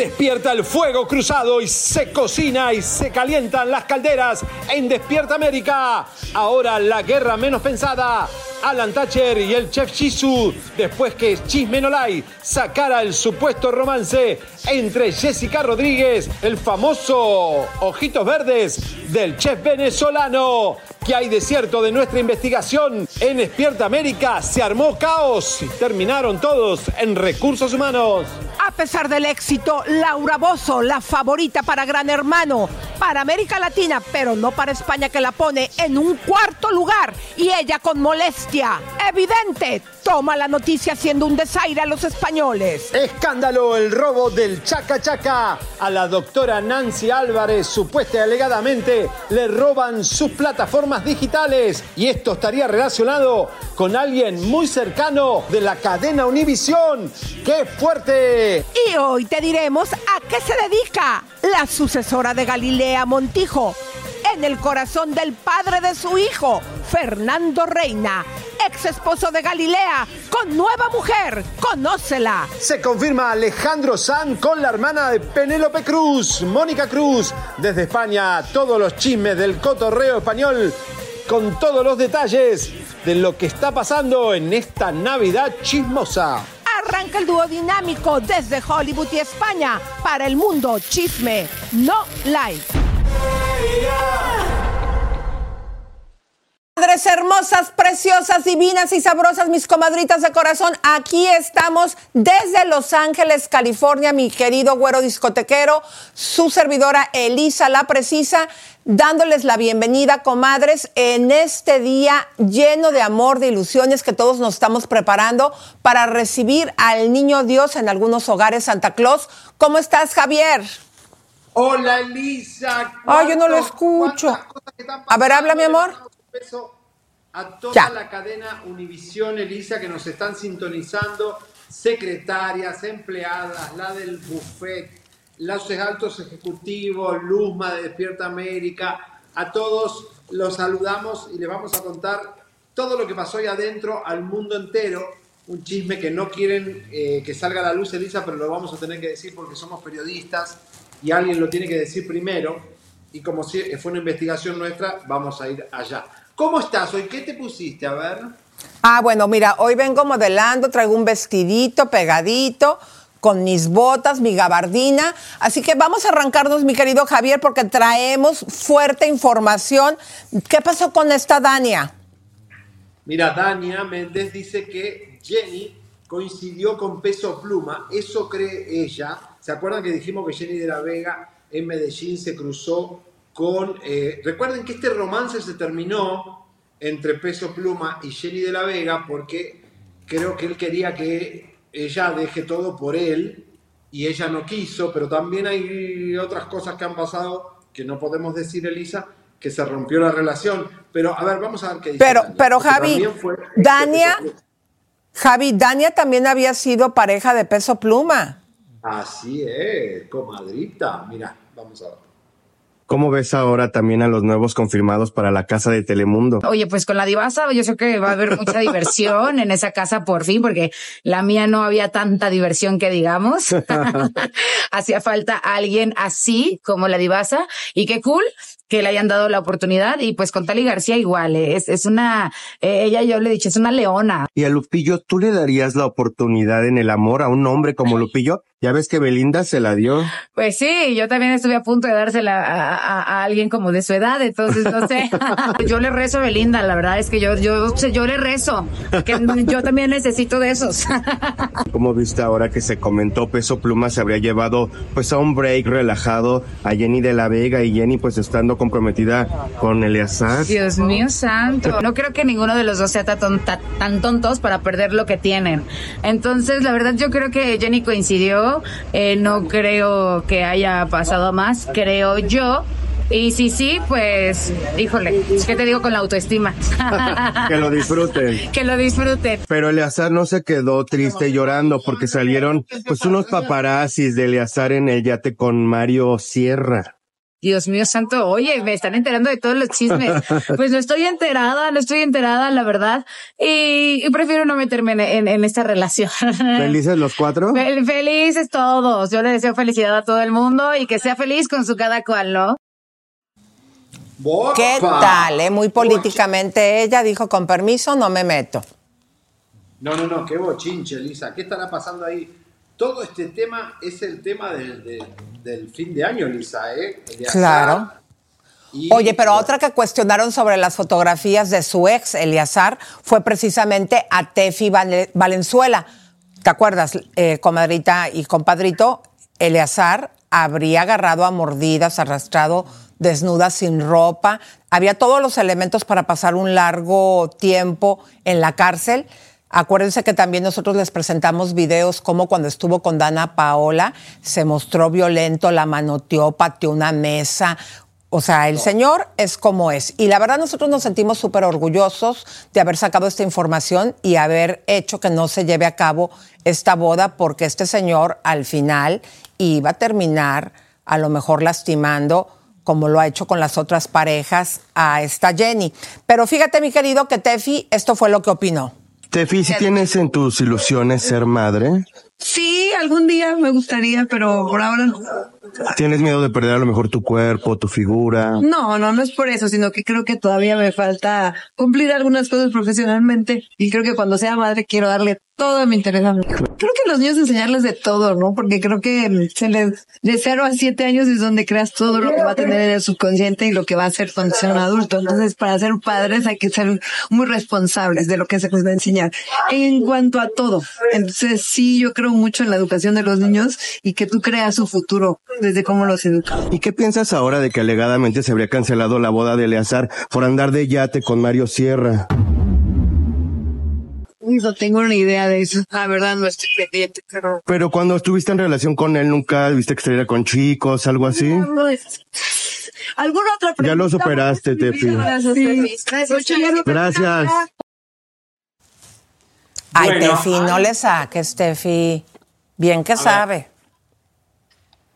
this. Despierta el fuego cruzado y se cocina y se calientan las calderas en Despierta América. Ahora la guerra menos pensada. Alan Thatcher y el chef Shizu, después que Chisme Nolay sacara el supuesto romance entre Jessica Rodríguez, el famoso Ojitos Verdes del chef venezolano. que hay de cierto de nuestra investigación? En Despierta América se armó caos y terminaron todos en recursos humanos. A pesar del éxito, Laura Bozo, la favorita para Gran Hermano, para América Latina, pero no para España que la pone en un cuarto lugar y ella con molestia. Evidente toma la noticia haciendo un desaire a los españoles. Escándalo, el robo del Chaca Chaca. A la doctora Nancy Álvarez, supuesta y alegadamente, le roban sus plataformas digitales. Y esto estaría relacionado con alguien muy cercano de la cadena Univisión. ¡Qué fuerte! Y hoy te diremos a qué se dedica la sucesora de Galilea Montijo en el corazón del padre de su hijo, Fernando Reina, ex esposo de Galilea, con nueva mujer. Conócela. Se confirma Alejandro San con la hermana de Penélope Cruz, Mónica Cruz. Desde España, todos los chismes del cotorreo español con todos los detalles de lo que está pasando en esta Navidad chismosa. Arranca el dúo dinámico desde Hollywood y España para el mundo chisme, no live. Madres hermosas, preciosas, divinas y sabrosas, mis comadritas de corazón, aquí estamos desde Los Ángeles, California, mi querido güero discotequero, su servidora Elisa La Precisa, dándoles la bienvenida, comadres, en este día lleno de amor, de ilusiones que todos nos estamos preparando para recibir al niño Dios en algunos hogares Santa Claus. ¿Cómo estás, Javier? Hola Elisa. Ay, yo no lo escucho. A ver, habla mi amor. A toda la cadena Univisión, Elisa, que nos están sintonizando, secretarias, empleadas, la del buffet, los altos ejecutivos, Luzma de Despierta América, a todos los saludamos y les vamos a contar todo lo que pasó ahí adentro al mundo entero. Un chisme que no quieren eh, que salga a la luz, Elisa, pero lo vamos a tener que decir porque somos periodistas y alguien lo tiene que decir primero. Y como si fue una investigación nuestra, vamos a ir allá. ¿Cómo estás hoy? ¿Qué te pusiste? A ver. Ah, bueno, mira, hoy vengo modelando, traigo un vestidito pegadito con mis botas, mi gabardina. Así que vamos a arrancarnos, mi querido Javier, porque traemos fuerte información. ¿Qué pasó con esta Dania? Mira, Dania Méndez dice que Jenny coincidió con Peso Pluma. Eso cree ella. ¿Se acuerdan que dijimos que Jenny de la Vega en Medellín se cruzó con... Eh, recuerden que este romance se terminó entre Peso Pluma y Jenny de la Vega porque creo que él quería que ella deje todo por él y ella no quiso, pero también hay otras cosas que han pasado que no podemos decir, Elisa, que se rompió la relación. Pero a ver, vamos a ver qué dice. Pero, pero Javi, Dania, Javi, Dania también había sido pareja de Peso Pluma. Así es, comadrita. Mira, vamos a ver. ¿Cómo ves ahora también a los nuevos confirmados para la casa de Telemundo? Oye, pues con la divasa yo sé que va a haber mucha diversión en esa casa por fin, porque la mía no había tanta diversión que digamos. Hacía falta alguien así como la divasa y qué cool que le hayan dado la oportunidad y pues con Tali García igual, eh, es, es una, eh, ella yo le he dicho, es una leona. Y a Lupillo, ¿tú le darías la oportunidad en el amor a un hombre como Lupillo? Ya ves que Belinda se la dio. Pues sí, yo también estuve a punto de dársela a, a, a alguien como de su edad, entonces no sé. yo le rezo a Belinda, la verdad es que yo, yo, yo le rezo, que yo también necesito de esos. ¿Cómo viste ahora que se comentó Peso Pluma se habría llevado pues a un break relajado a Jenny de la Vega y Jenny pues estando comprometida con Eleazar? Dios mío santo. No creo que ninguno de los dos sea tan, tan tontos para perder lo que tienen. Entonces, la verdad yo creo que Jenny coincidió eh, no creo que haya pasado más, creo yo. Y sí, sí, pues, híjole, ¿qué te digo con la autoestima? que lo disfruten. Que lo disfruten. Pero Eleazar no se quedó triste llorando porque salieron pues unos paparazzis de Eleazar en el yate con Mario Sierra. Dios mío santo, oye, me están enterando de todos los chismes. Pues no estoy enterada, no estoy enterada, la verdad. Y, y prefiero no meterme en, en, en, esta relación. ¿Felices los cuatro? Fel felices todos. Yo le deseo felicidad a todo el mundo y que sea feliz con su cada cual, ¿no? ¿Qué tal? Eh? Muy políticamente ella dijo, con permiso, no me meto. No, no, no, qué bochinche, Lisa. ¿Qué estará pasando ahí? Todo este tema es el tema del, del, del fin de año, Lisa, ¿eh? Claro. Y, Oye, pero otra que cuestionaron sobre las fotografías de su ex, Eliazar, fue precisamente a Tefi Valenzuela. ¿Te acuerdas, eh, comadrita y compadrito? Eleazar habría agarrado a mordidas, arrastrado desnuda, sin ropa. Había todos los elementos para pasar un largo tiempo en la cárcel. Acuérdense que también nosotros les presentamos videos como cuando estuvo con Dana Paola, se mostró violento, la manoteó, pateó una mesa. O sea, el señor es como es. Y la verdad nosotros nos sentimos súper orgullosos de haber sacado esta información y haber hecho que no se lleve a cabo esta boda porque este señor al final iba a terminar a lo mejor lastimando como lo ha hecho con las otras parejas a esta Jenny. Pero fíjate mi querido que Tefi, esto fue lo que opinó. Tefi, si tienes en tus ilusiones ser madre? Sí, algún día me gustaría, pero por ahora no. ¿Tienes miedo de perder a lo mejor tu cuerpo, tu figura? No, no, no es por eso, sino que creo que todavía me falta cumplir algunas cosas profesionalmente. Y creo que cuando sea madre quiero darle todo mi interés a mí. Creo que los niños enseñarles de todo, ¿no? Porque creo que se les, de cero a siete años es donde creas todo lo que va a tener en el subconsciente y lo que va a hacer cuando sea un adulto. Entonces, para ser padres hay que ser muy responsables de lo que se les va a enseñar. En cuanto a todo. Entonces, sí, yo creo mucho en la educación de los niños y que tú creas su futuro desde cómo los educas. ¿Y qué piensas ahora de que alegadamente se habría cancelado la boda de Eleazar por andar de yate con Mario Sierra? No tengo ni idea de eso. La verdad no estoy pendiente, pero... Pero cuando estuviste en relación con él, ¿nunca viste que estuviera con chicos, algo así? No, no es... ¿Alguna otra pregunta? Ya lo superaste, Tefi. Gracias, sí. Gracias. Ay, bueno, Tefi, no le saques, Tefi. Bien que sabe. Ver.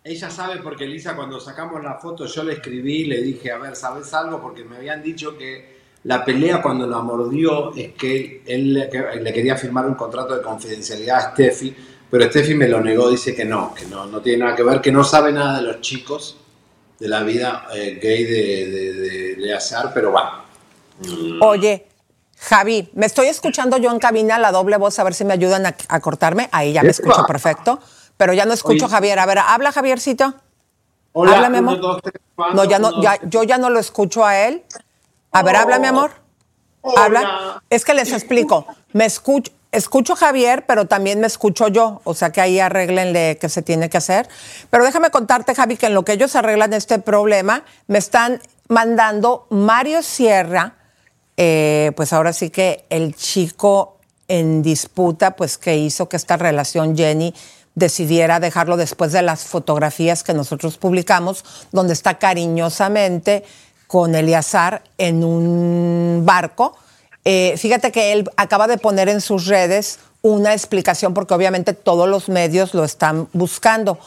Ella sabe porque Lisa cuando sacamos la foto yo le escribí, le dije, a ver, ¿sabes algo? Porque me habían dicho que la pelea cuando la mordió es que él le, que le quería firmar un contrato de confidencialidad a Steffi, pero Steffi me lo negó, dice que no, que no, no tiene nada que ver, que no sabe nada de los chicos, de la vida eh, gay de, de, de Leazar, pero va. Mm. Oye, Javi, me estoy escuchando yo en cabina la doble voz, a ver si me ayudan a, a cortarme. Ahí ya me escucho perfecto, pero ya no escucho a Javier. A ver, habla Javiercito. Hola, amor. uno, dos, tres, cuatro, No, ya no, uno, ya, yo ya no lo escucho a él. A ver, habla, mi amor. Habla. Es que les explico. Me escucho, escucho a Javier, pero también me escucho yo. O sea que ahí arreglenle qué se tiene que hacer. Pero déjame contarte, Javi, que en lo que ellos arreglan este problema, me están mandando Mario Sierra, eh, pues ahora sí que el chico en disputa, pues que hizo que esta relación Jenny decidiera dejarlo después de las fotografías que nosotros publicamos, donde está cariñosamente con Eliazar en un barco. Eh, fíjate que él acaba de poner en sus redes una explicación porque obviamente todos los medios lo están buscando.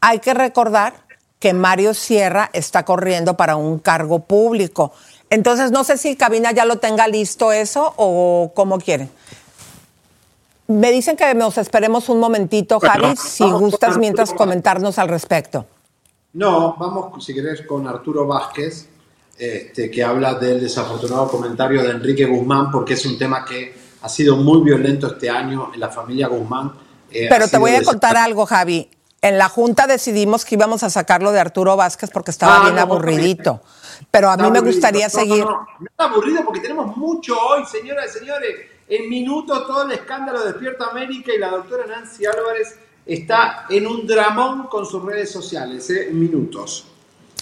Hay que recordar que Mario Sierra está corriendo para un cargo público. Entonces, no sé si Cabina ya lo tenga listo eso o cómo quieren. Me dicen que nos esperemos un momentito, Javi, si gustas mientras comentarnos al respecto. No, vamos, si querés, con Arturo Vázquez, este, que habla del desafortunado comentario de Enrique Guzmán, porque es un tema que ha sido muy violento este año en la familia Guzmán. Eh, Pero te voy a contar algo, Javi. En la Junta decidimos que íbamos a sacarlo de Arturo Vázquez porque estaba ah, bien aburridito. Pero a mí me gustaría seguir. No, no, está aburrido porque tenemos mucho hoy, señoras y señores. En minutos todo el escándalo de Despierta América y la doctora Nancy Álvarez está en un dramón con sus redes sociales, ¿eh? en minutos.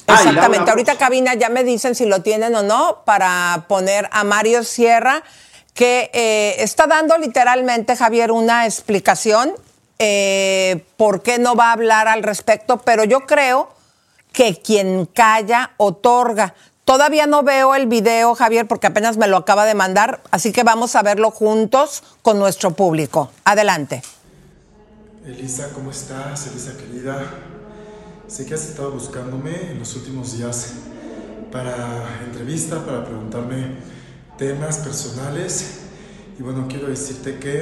Exactamente. Ahorita cabina ya me dicen si lo tienen o no para poner a Mario Sierra, que eh, está dando literalmente, Javier, una explicación eh, por qué no va a hablar al respecto, pero yo creo que quien calla otorga. Todavía no veo el video, Javier, porque apenas me lo acaba de mandar, así que vamos a verlo juntos con nuestro público. Adelante. Elisa, ¿cómo estás? Elisa querida. Sé que has estado buscándome en los últimos días para entrevista, para preguntarme temas personales. Y bueno, quiero decirte que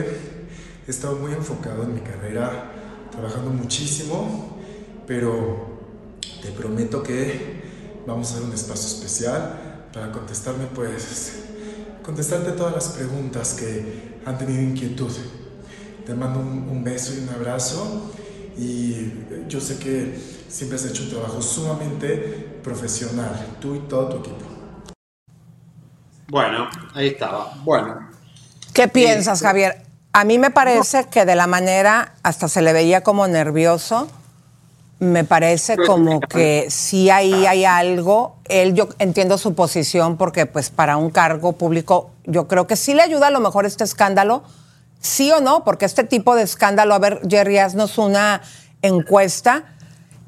he estado muy enfocado en mi carrera, trabajando muchísimo, pero te prometo que vamos a dar un espacio especial para contestarme, pues, contestarte todas las preguntas que han tenido inquietud. Te mando un, beso y un abrazo y yo sé que siempre has hecho un trabajo sumamente profesional, tú y todo tu equipo. Bueno, ahí estaba. Bueno. ¿Qué piensas, Javier? A mí me parece que de la manera hasta se le veía como nervioso me parece como que sí ahí hay algo. Él, yo entiendo su posición porque pues para un cargo público yo creo que sí le ayuda a lo mejor este escándalo, sí o no, porque este tipo de escándalo, a ver, Jerry, haznos una encuesta.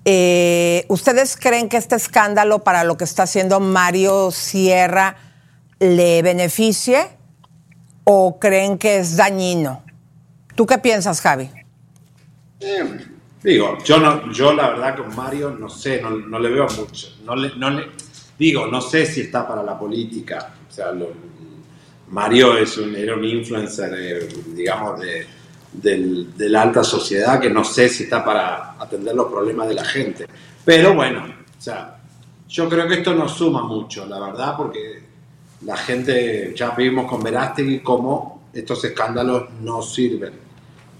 Eh, ¿Ustedes creen que este escándalo para lo que está haciendo Mario Sierra le beneficie o creen que es dañino? ¿Tú qué piensas, Javi? Eh, Digo, yo no, yo la verdad con Mario no sé, no, le veo mucho. No le, no le, digo, no sé si está para la política. O sea, Mario es un, era un influencer, eh, digamos, de, de, la alta sociedad que no sé si está para atender los problemas de la gente. Pero bueno, o sea, yo creo que esto nos suma mucho, la verdad, porque la gente, ya vimos con Verástegui cómo estos escándalos no sirven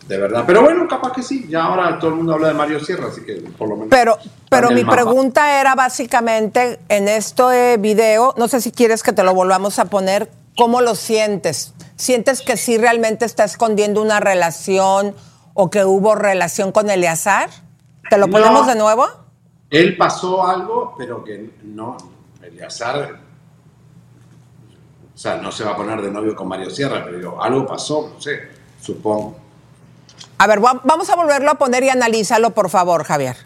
de verdad. Pero bueno, capaz que sí. Ya ahora todo el mundo habla de Mario Sierra, así que por lo menos. Pero, pero mi pregunta era básicamente en este video, no sé si quieres que te lo volvamos a poner, ¿cómo lo sientes? ¿Sientes que sí realmente está escondiendo una relación o que hubo relación con Eleazar? ¿Te lo ponemos de nuevo? Él pasó algo, pero que no, Eleazar, o sea, no se va a poner de novio con Mario Sierra, pero algo pasó, no sé, supongo. A ver, vamos a volverlo a poner y analízalo, por favor, Javier.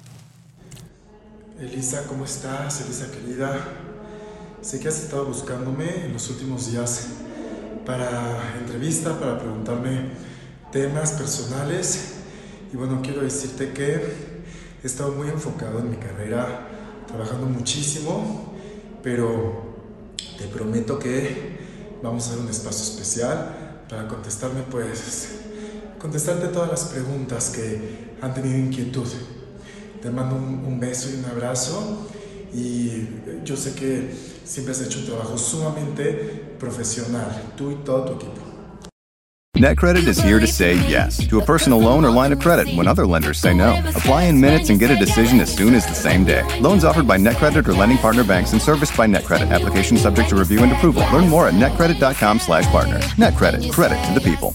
Elisa, ¿cómo estás? Elisa querida. Sé que has estado buscándome en los últimos días para entrevista, para preguntarme temas personales. Y bueno, quiero decirte que he estado muy enfocado en mi carrera, trabajando muchísimo, pero te prometo que vamos a dar un espacio especial para contestarme pues contestarte todas las preguntas que han tenido inquietud. Te mando un, beso y un abrazo y eh, yo sé que siempre has hecho un trabajo sumamente profesional, tú y todo tu equipo. NetCredit is here to say yes to a personal loan or line of credit when other lenders say no. Apply in minutes and get a decision as soon as the same day. Loans offered by NetCredit or lending partner banks and serviced by NetCredit. Application subject to review and approval. Learn more at netcredit.com/partner. NetCredit. Credit to the people.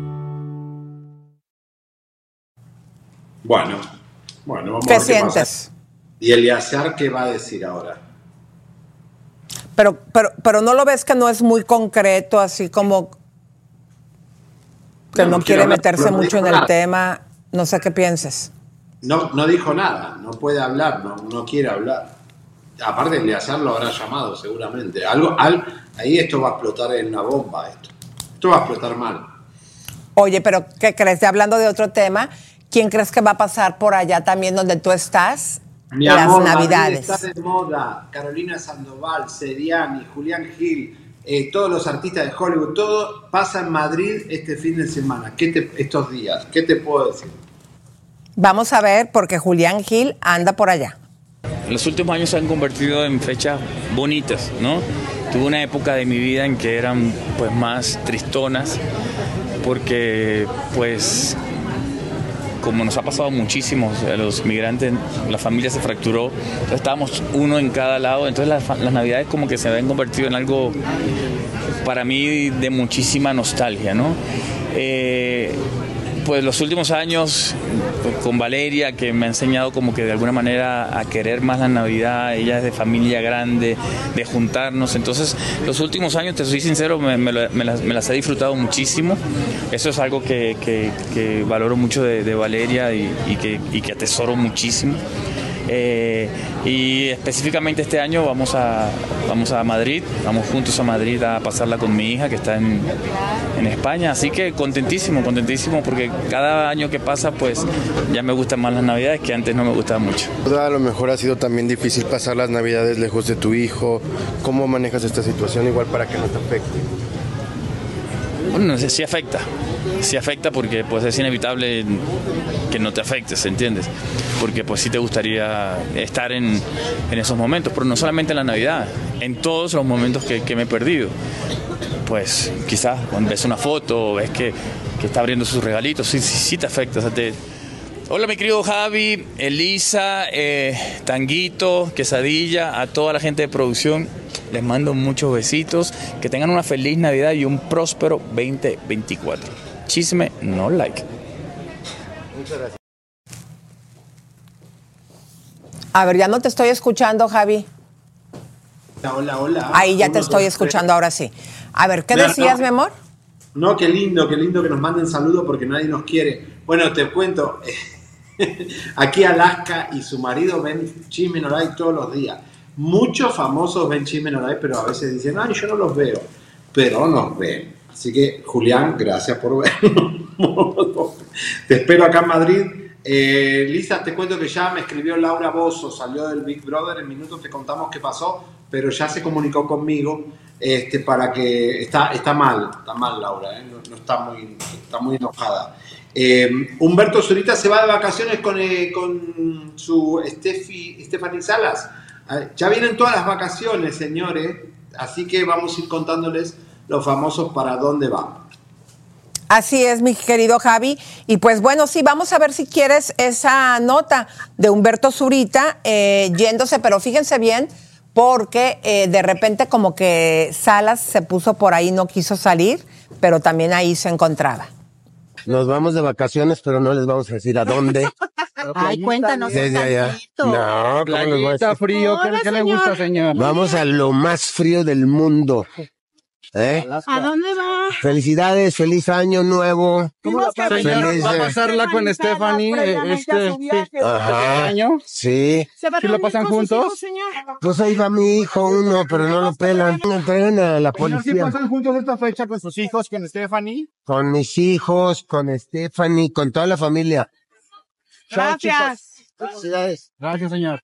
Bueno, bueno, vamos ¿Qué a ver sientes? Qué ¿Y Eliazar qué va a decir ahora? Pero, pero, pero no lo ves que no es muy concreto, así como que no, quiere meterse mucho en el tema. No sé qué pienses. No, no dijo nada, no puede hablar, no, no quiere hablar. aparte Eleazar lo habrá llamado seguramente. Algo, al, ahí esto va a explotar en una bomba, esto. Esto va a explotar mal. Oye, pero ¿qué crees? Hablando de otro tema, ¿quién crees que va a pasar por allá también donde tú estás? Mi las amor, Navidades. está de moda. Carolina Sandoval, Seriani, Julián Gil, eh, todos los artistas de Hollywood, todo pasa en Madrid este fin de semana. ¿Qué te, estos días, ¿qué te puedo decir? Vamos a ver, porque Julián Gil anda por allá. Los últimos años se han convertido en fechas bonitas, ¿no? Tuve una época de mi vida en que eran pues más tristonas porque pues como nos ha pasado muchísimo, a los migrantes, la familia se fracturó, estábamos uno en cada lado, entonces las, las navidades como que se habían convertido en algo para mí de muchísima nostalgia, ¿no? Eh, pues los últimos años con Valeria, que me ha enseñado como que de alguna manera a querer más la Navidad, ella es de familia grande, de juntarnos, entonces los últimos años, te soy sincero, me, las, he disfrutado muchísimo, eso es algo que, valoro mucho de, Valeria y que atesoro muchísimo. Eh, y específicamente este año vamos a, vamos a Madrid, vamos juntos a Madrid a pasarla con mi hija que está en, en España. Así que contentísimo, contentísimo porque cada año que pasa pues ya me gustan más las navidades que antes no me gustaban mucho. A lo mejor ha sido también difícil pasar las navidades lejos de tu hijo. ¿Cómo manejas esta situación igual para que no te afecte? Bueno, sí, sí afecta, sí afecta porque pues es inevitable que no te afectes, ¿entiendes? Porque pues sí te gustaría estar en, en esos momentos, pero no solamente en la Navidad, en todos los momentos que, que me he perdido. Pues quizás cuando ves una foto ves que, que está abriendo sus regalitos, sí, sí, sí te afecta. o sea, te- Hola mi querido Javi, Elisa, eh, Tanguito, Quesadilla, a toda la gente de producción. Les mando muchos besitos. Que tengan una feliz Navidad y un próspero 2024. Chisme, no like. Muchas gracias. A ver, ya no te estoy escuchando, Javi. Hola, hola, hola. Ahí ya Uno, te estoy dos, escuchando, ahora sí. A ver, ¿qué decías, no. mi amor? No, qué lindo, qué lindo que nos manden saludos porque nadie nos quiere. Bueno, te cuento, aquí Alaska y su marido ven Chisme No Like todos los días. Muchos famosos ven Chisme No Like, pero a veces dicen, ay, yo no los veo. Pero nos ven. Así que, Julián, gracias por vernos. te espero acá en Madrid. Eh, Lisa, te cuento que ya me escribió Laura Bozo, salió del Big Brother, en minutos te contamos qué pasó, pero ya se comunicó conmigo este, para que está, está mal, está mal Laura, ¿eh? no, no está, muy, está muy enojada. Eh, Humberto Zurita se va de vacaciones con, eh, con su Steffi, Stephanie Salas. Ah, Ya vienen todas las vacaciones, señores, así que vamos a ir contándoles los famosos para dónde van. Así es, mi querido Javi. Y pues bueno, sí, vamos a ver si quieres esa nota de Humberto Zurita eh, yéndose, pero fíjense bien, porque eh, de repente como que Salas se puso por ahí, no quiso salir, pero también ahí se encontraba. Nos vamos de vacaciones, pero no les vamos a decir a dónde. Ay, cuéntanos un tantito. No, ¿cómo les voy a decir? frío, ¿qué- qué le gusta, señor? Vamos a lo más frío del mundo. ¿Eh? ¿A dónde va? Felicidades, feliz año nuevo. ¿Cómo va, Feliz, señor? ¿Va a pasarla con Stephanie eh, este, sí, Ajá. año? Sí. ¿Sí lo pasan juntos? Pues ahí va mi hijo uno, pero no lo pelan. Me traigan a la Señor, ¿sí policía. pasan juntos esta fecha con sus hijos, con Stephanie? Con mis hijos, con Stephanie, con toda la familia. Chao, chicos. Felicidades. Gracias, señor.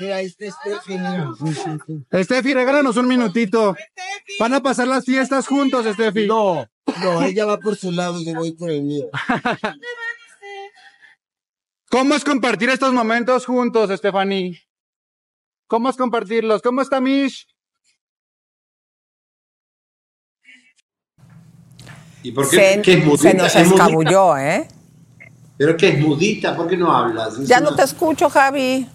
Mira, este Steffi. Steffi, regálanos un minutito. ¿Van a pasar las fiestas juntos, Steffi? No, no, ella va por su lado y yo voy por el mío. ¿Cómo es compartir estos momentos juntos, Stephanie? ¿Cómo es compartirlos? ¿Cómo está Mish? ¿Y por qué, Se, qué nos escabulló, ¿eh? ¿Pero qué es mudita? ¿Por qué no hablas? Es Ya no te escucho, Javi.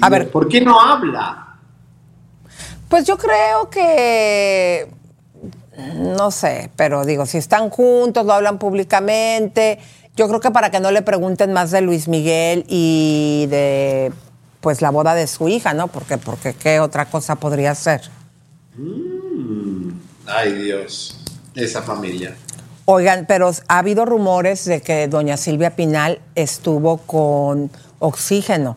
A ver, ¿Por qué no habla? Pues yo creo que, no sé, pero digo, si están juntos, lo hablan públicamente, yo creo que para que no le pregunten más de Luis Miguel y de, pues, la boda de su hija, ¿no? Porque, porque qué otra cosa podría ser. Mm. Ay, Dios. Esa familia. Oigan, pero ha habido rumores de que doña Silvia Pinal estuvo con oxígeno.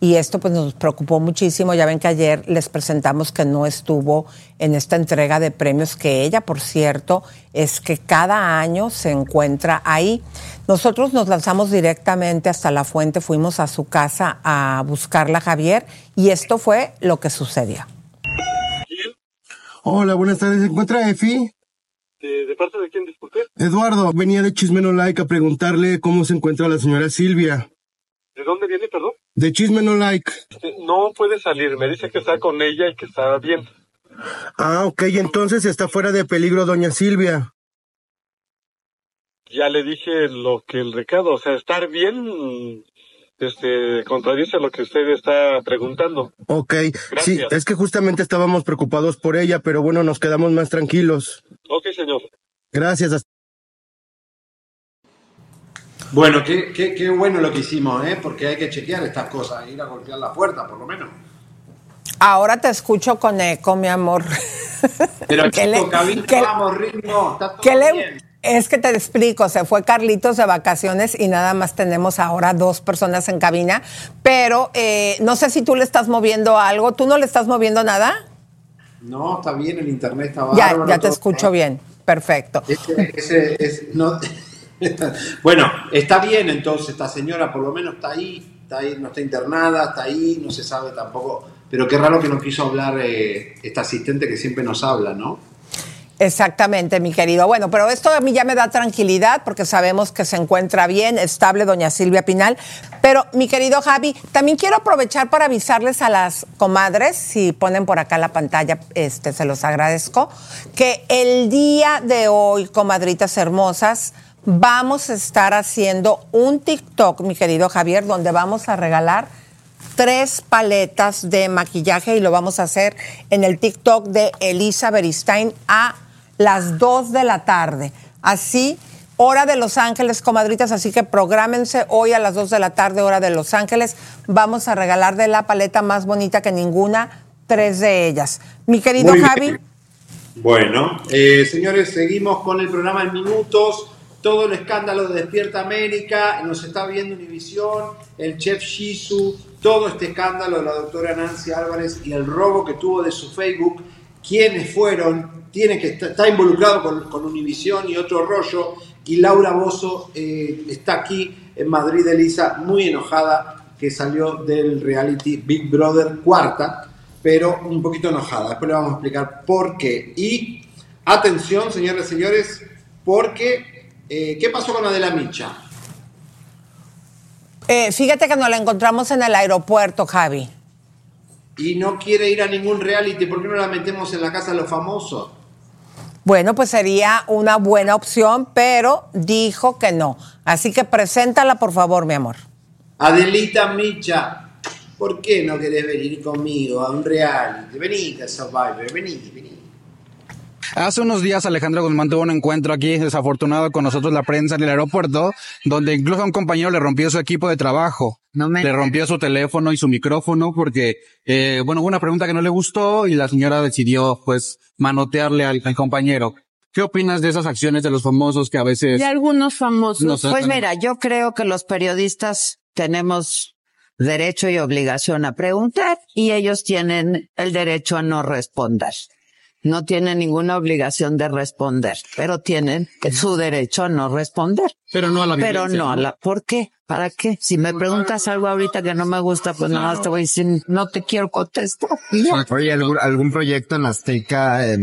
Y esto pues nos preocupó muchísimo. Ya ven que ayer les presentamos que no estuvo en esta entrega de premios, que ella, por cierto, es que cada año se encuentra ahí. Nosotros nos lanzamos directamente hasta la fuente, fuimos a su casa a buscarla, Javier, y esto fue lo que sucedió. Hola, buenas tardes. ¿Se encuentra Efi? ¿De, de parte de quién, disculpe? Eduardo, venía de Chismeno Like a preguntarle cómo se encuentra la señora Silvia. ¿De dónde viene, perdón? De Chismeno Like. Este, No puede salir, me dice que está con ella y que está bien. Ah, ok, entonces está fuera de peligro doña Silvia. Ya le dije lo que el recado, o sea, estar bien, este, contradice lo que usted está preguntando. Ok, sí, Gracias. es que justamente estábamos preocupados por ella, pero bueno, nos quedamos más tranquilos. Ok, señor. Gracias. Bueno, qué, qué, qué bueno lo que hicimos, ¿eh? porque hay que chequear estas cosas, ir a golpear la puerta, por lo menos. Ahora te escucho con eco, mi amor. Pero ¿Qué le- cabina, qué- vamos, ritmo, está todo ¿Qué le- bien. Es que te explico, se fue Carlitos de vacaciones y nada más tenemos ahora dos personas en cabina, pero eh, no sé si tú le estás moviendo algo, ¿tú no le estás moviendo nada? No, está bien, el internet está Ya, bárbaro. ya te todo. escucho bien, perfecto. Ese- ese- es- no- bueno, está bien entonces, esta señora por lo menos está ahí, está ahí, no está internada, está ahí, no se sabe tampoco. Pero qué raro que no quiso hablar eh, esta asistente que siempre nos habla, ¿no? Exactamente, mi querido. Bueno, pero esto a mí ya me da tranquilidad porque sabemos que se encuentra bien, estable doña Silvia Pinal. Pero, mi querido Javi, también quiero aprovechar para avisarles a las comadres, si ponen por acá la pantalla, este, se los agradezco, que el día de hoy, comadritas hermosas, vamos a estar haciendo un TikTok, mi querido Javier, donde vamos a regalar tres paletas de maquillaje y lo vamos a hacer en el TikTok de Elisa Beristain a las 2 de la tarde. Así, hora de Los Ángeles, comadritas, así que prográmense hoy a las 2 de la tarde, hora de Los Ángeles. Vamos a regalar de la paleta más bonita que ninguna, tres de ellas. Mi querido Javi. Bueno, eh, señores, seguimos con el programa en minutos. Todo el escándalo de Despierta América, nos está viendo Univisión, el chef Shizu, todo este escándalo de la doctora Nancy Álvarez y el robo que tuvo de su Facebook. ¿Quiénes fueron? Tiene que está involucrado con, con Univisión y otro rollo. Y Laura Bozo eh, está aquí en Madrid, Elisa, muy enojada que salió del reality Big Brother cuarta, pero un poquito enojada. Después le vamos a explicar por qué. Y atención, señoras y señores, porque eh, ¿qué pasó con Adela Micha? Eh, fíjate que nos la encontramos en el aeropuerto, Javi. Y no quiere ir a ningún reality, ¿por qué no la metemos en la casa de los famosos? Bueno, pues sería una buena opción, pero dijo que no. Así que preséntala, por favor, mi amor. Adelita Micha, ¿por qué no querés venir conmigo a un reality? Venite a Survivor, vení, vení. Hace unos días Alejandra Guzmán tuvo un encuentro aquí desafortunado con nosotros la prensa en el aeropuerto, donde incluso a un compañero le rompió su equipo de trabajo. Le rompió su teléfono y su micrófono porque, eh, bueno, hubo una pregunta que no le gustó y la señora decidió, pues, manotearle al, al compañero. ¿Qué opinas de esas acciones de los famosos que a veces... De algunos famosos. No pues mira, yo creo que los periodistas tenemos derecho y obligación a preguntar y ellos tienen el derecho a no responder. No tienen ninguna obligación de responder, pero tienen su derecho a no responder. Pero no a la Pero violencia, no a la, ¿por qué? ¿Para qué? Si me preguntas algo ahorita que no me gusta, pues nada más te voy a decir, no te quiero contestar. Oye, algún, algún proyecto en Azteca, eh,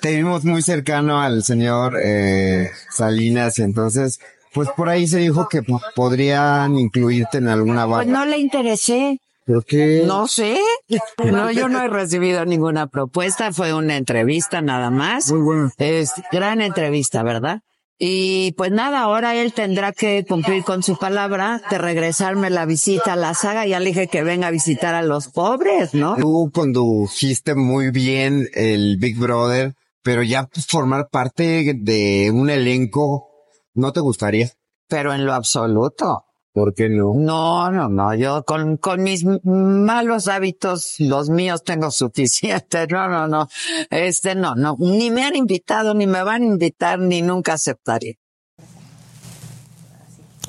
te vimos muy cercano al señor eh, Salinas, entonces, pues por ahí se dijo que po- podrían incluirte en alguna Pues barra. no le interesé. ¿Por qué? No sé. No, yo no he recibido ninguna propuesta. Fue una entrevista nada más. Muy bueno. Es gran entrevista, ¿verdad? Y pues nada, ahora él tendrá que cumplir con su palabra de regresarme la visita a la saga. Ya le dije que venga a visitar a los pobres, ¿no? Tú condujiste muy bien el Big Brother, pero ya formar parte de un elenco, ¿no te gustaría? Pero en lo absoluto. ¿Por qué no? No, no, no. Yo con, con mis malos hábitos, los míos tengo suficiente. No, no, no. Este, no, no. Ni me han invitado, ni me van a invitar, ni nunca aceptaré.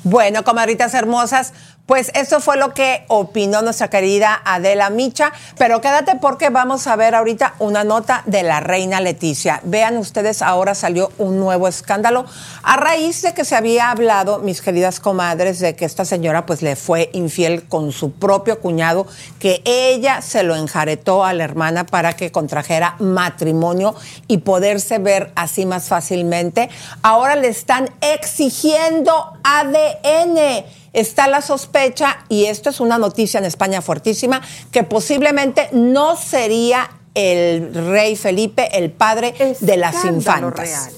Bueno, comadritas hermosas, pues eso fue lo que opinó nuestra querida Adela Micha, pero quédate porque vamos a ver ahorita una nota de la reina Leticia. Vean ustedes, ahora salió un nuevo escándalo a raíz de que se había hablado, mis queridas comadres, de que esta señora pues le fue infiel con su propio cuñado, que ella se lo enjaretó a la hermana para que contrajera matrimonio y poderse ver así más fácilmente. Ahora le están exigiendo ADN está la sospecha, y esto es una noticia en España fuertísima, que posiblemente no sería el rey Felipe el padre de las infantas. real.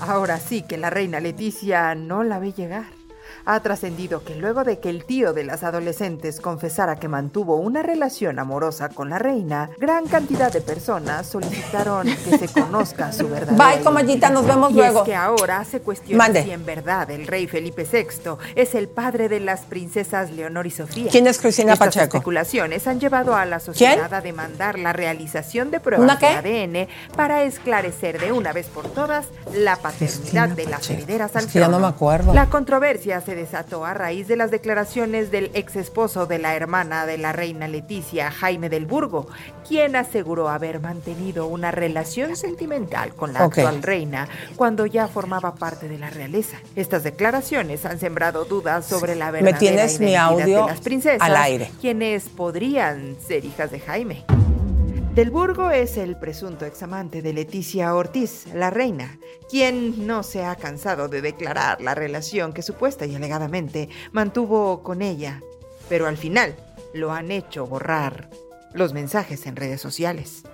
Ahora sí que la reina Leticia no la ve llegar. Ha trascendido que luego de que el tío de las adolescentes confesara que mantuvo una relación amorosa con la reina, gran cantidad de personas solicitaron que se conozca su verdadera Bye, comadita, nos vemos Y luego. Es que ahora se cuestiona Mande. si en verdad el rey Felipe VI es el padre de las princesas Leonor y Sofía. ¿Quién es Cristina Estas Pacheco? especulaciones han llevado a la sociedad a demandar la realización de pruebas de ADN para esclarecer de una vez por todas la paternidad de las herederas al que ya no trono. me acuerdo. La controversia se desató a raíz de las declaraciones del ex esposo de la hermana de la reina Leticia, Jaime del Burgo, quien aseguró haber mantenido una relación sentimental con la actual reina cuando ya formaba parte de la realeza. Estas declaraciones han sembrado dudas sobre la Me verdadera mi identidad audio de las princesas, al aire. quienes podrían ser hijas de Jaime. Del Burgo es el presunto examante de Leticia Ortiz, la reina, quien no se ha cansado de declarar la relación que supuesta y alegadamente mantuvo con ella, pero al final lo han hecho borrar los mensajes en redes sociales.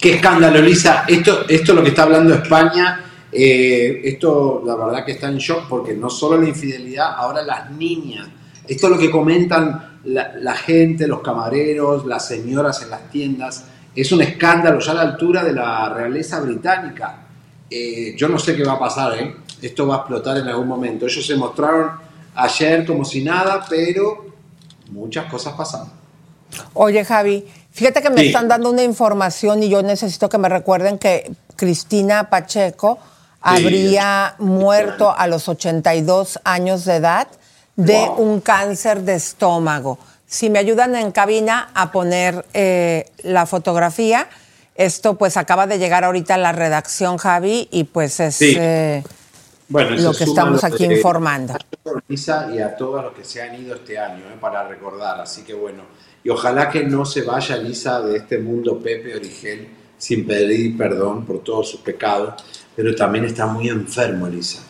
Qué escándalo, Lisa. Esto, esto es lo que está hablando España. eh, esto, la verdad que está en shock porque no solo la infidelidad, ahora las niñas. Esto es lo que comentan la, la gente, los camareros, las señoras en las tiendas. Es un escándalo ya a la altura de la realeza británica. Eh, yo no sé qué va a pasar, ¿eh? Esto va a explotar en algún momento. Ellos se mostraron ayer como si nada, pero muchas cosas pasaron. Oye, Javi, fíjate que me Sí. están dando una información y yo necesito que me recuerden que Cristina Pacheco habría muerto a los 82 años de edad de Wow. un cáncer de estómago. Si me ayudan en cabina a poner eh, la fotografía, esto pues acaba de llegar ahorita a la redacción, Javi, y pues es Sí. eh, Bueno, lo que estamos aquí de- informando. Y a todos los que se han ido este año, ¿eh? para recordar. Así que bueno, y ojalá que no se vaya Lisa de este mundo Pepe Origel sin pedir perdón por todos sus pecados, pero también está muy enfermo Lisa.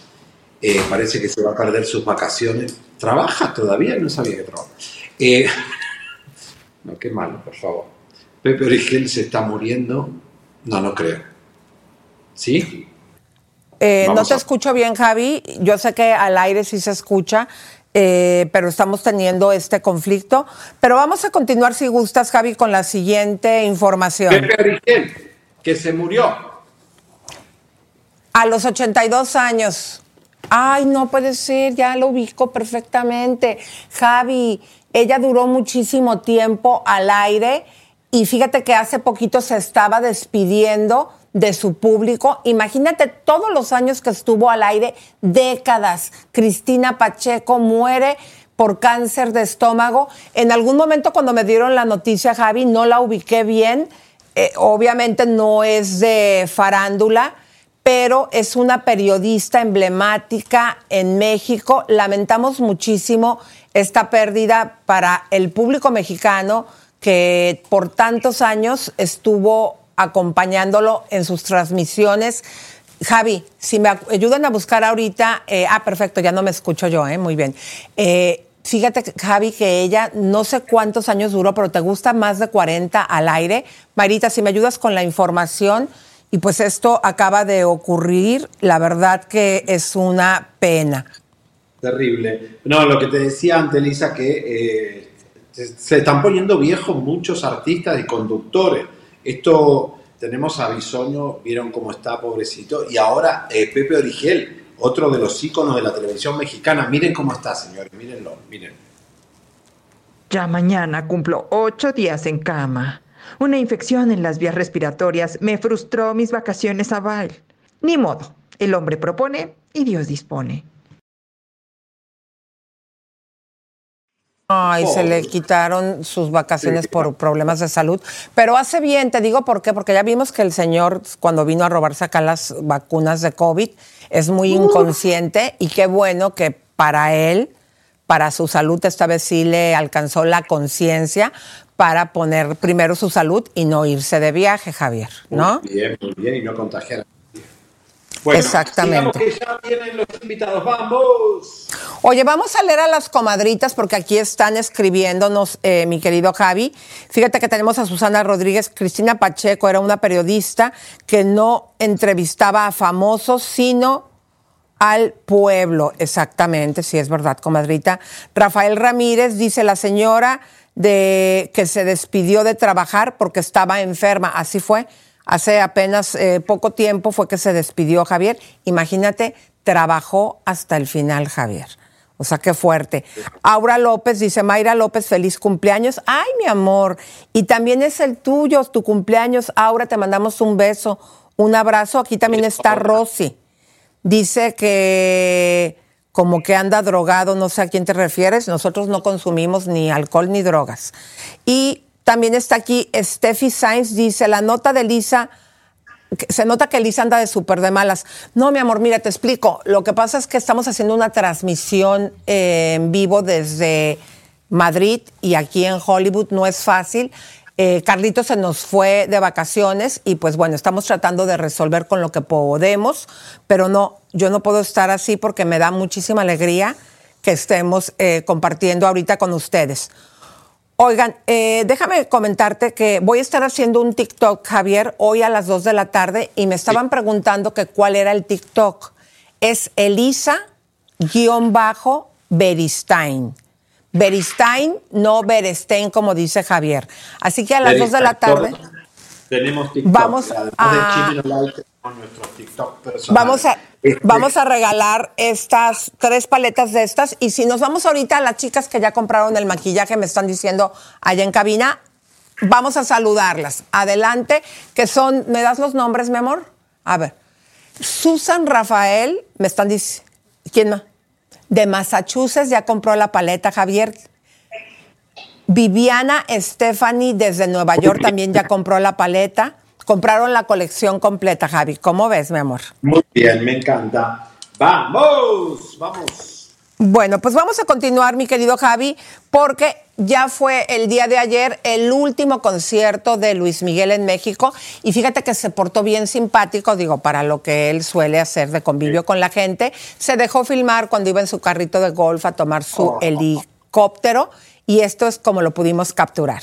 Eh, parece que se va a perder sus vacaciones. ¿Trabaja todavía? No sabía que trabajaba. Eh, no, qué malo, por favor. Pepe Origel se está muriendo. No, no creo. ¿Sí? Eh, no te a- escucho bien, Javi. Yo sé que al aire sí se escucha, eh, pero estamos teniendo este conflicto. Pero vamos a continuar, si gustas, Javi, con la siguiente información. Pepe Origel, que se murió. A los 82 años. Ay, no puede ser, ya lo ubico perfectamente. Javi, ella duró muchísimo tiempo al aire y fíjate que hace poquito se estaba despidiendo de su público. Imagínate todos los años que estuvo al aire, décadas. Cristina Pacheco muere por cáncer de estómago. En algún momento cuando me dieron la noticia, Javi, no la ubiqué bien. Eh, obviamente no es de farándula, pero es una periodista emblemática en México. Lamentamos muchísimo esta pérdida para el público mexicano que por tantos años estuvo acompañándolo en sus transmisiones. Javi, si me ayudan a buscar ahorita, eh, ah, perfecto, ya no me escucho yo, eh, muy bien. Eh, fíjate, Javi, que ella no sé cuántos años duró, pero te gusta más de 40 al aire. Marita, si me ayudas con la información, y pues esto acaba de ocurrir, la verdad que es una pena. Terrible. No, lo que te decía antes, Lisa, que eh, se, se están poniendo viejos muchos artistas y conductores. Esto, tenemos a Bisoño, vieron cómo está, pobrecito, y ahora eh, Pepe Origel, otro de los íconos de la televisión mexicana. Miren cómo está, señores, mírenlo, miren. Ya mañana cumplo ocho días en cama. Una infección en las vías respiratorias me frustró mis vacaciones a Vail. Ni modo, el hombre propone y Dios dispone. Ay, se le quitaron sus vacaciones por problemas de salud. Pero hace bien, te digo por qué, porque ya vimos que el señor, cuando vino a robarse acá las vacunas de COVID, es muy inconsciente y qué bueno que para él, para su salud, esta vez sí le alcanzó la conciencia para poner primero su salud y no irse de viaje, Javier, ¿no? Muy bien, muy bien, y no contagiar. Exactamente. que ya vienen los invitados, vamos. Oye, vamos a leer a las comadritas porque aquí están escribiéndonos, eh, mi querido Javi. Fíjate que tenemos a Susana Rodríguez. Cristina Pacheco era una periodista que no entrevistaba a famosos, sino al pueblo. Exactamente, sí es verdad, comadrita. Rafael Ramírez dice la señora de que se despidió de trabajar porque estaba enferma. Así fue. Hace apenas eh, poco tiempo fue que se despidió Javier. Imagínate, trabajó hasta el final Javier. O sea, qué fuerte. Aura López dice, Mayra López, feliz cumpleaños. Ay, mi amor. Y también es el tuyo, tu cumpleaños. Aura, te mandamos un beso, un abrazo. Aquí también está Rosy. Dice que como que anda drogado, no sé a quién te refieres. Nosotros no consumimos ni alcohol ni drogas. Y también está aquí Steffi Sainz, dice, la nota de Lisa, se nota que Lisa anda de súper de malas. No, mi amor, mira, te explico. Lo que pasa es que estamos haciendo una transmisión eh, en vivo desde Madrid y aquí en Hollywood no es fácil. Eh, Carlito se nos fue de vacaciones y pues bueno, estamos tratando de resolver con lo que podemos, pero no, yo no puedo estar así porque me da muchísima alegría que estemos eh, compartiendo ahorita con ustedes. Oigan, eh, déjame comentarte que voy a estar haciendo un TikTok, Javier, hoy a las 2 de la tarde y me estaban preguntando que cuál era el TikTok. Es Elisa-Beristain. Beristain, no Berestein, como dice Javier. Así que a las 2 de la tarde. Tenemos TikTok. Vamos a. Vamos a, Este, vamos a regalar estas tres paletas de estas. Y si nos vamos ahorita a las chicas que ya compraron el maquillaje, me están diciendo allá en cabina, vamos a saludarlas. Adelante, que son, ¿me das los nombres, mi amor? A ver. Susan Rafael, me están diciendo, ¿quién más? De Massachusetts ya compró la paleta, Javier. Viviana Stephanie desde Nueva York también ya compró la paleta. Compraron la colección completa, Javi. ¿Cómo ves, mi amor? Muy bien, me encanta. Vamos, vamos. Bueno, pues vamos a continuar, mi querido Javi, porque ya fue el día de ayer el último concierto de Luis Miguel en México y fíjate que se portó bien simpático, digo, para lo que él suele hacer de convivio con la gente. Se dejó filmar cuando iba en su carrito de golf a tomar su helicóptero y esto es como lo pudimos capturar.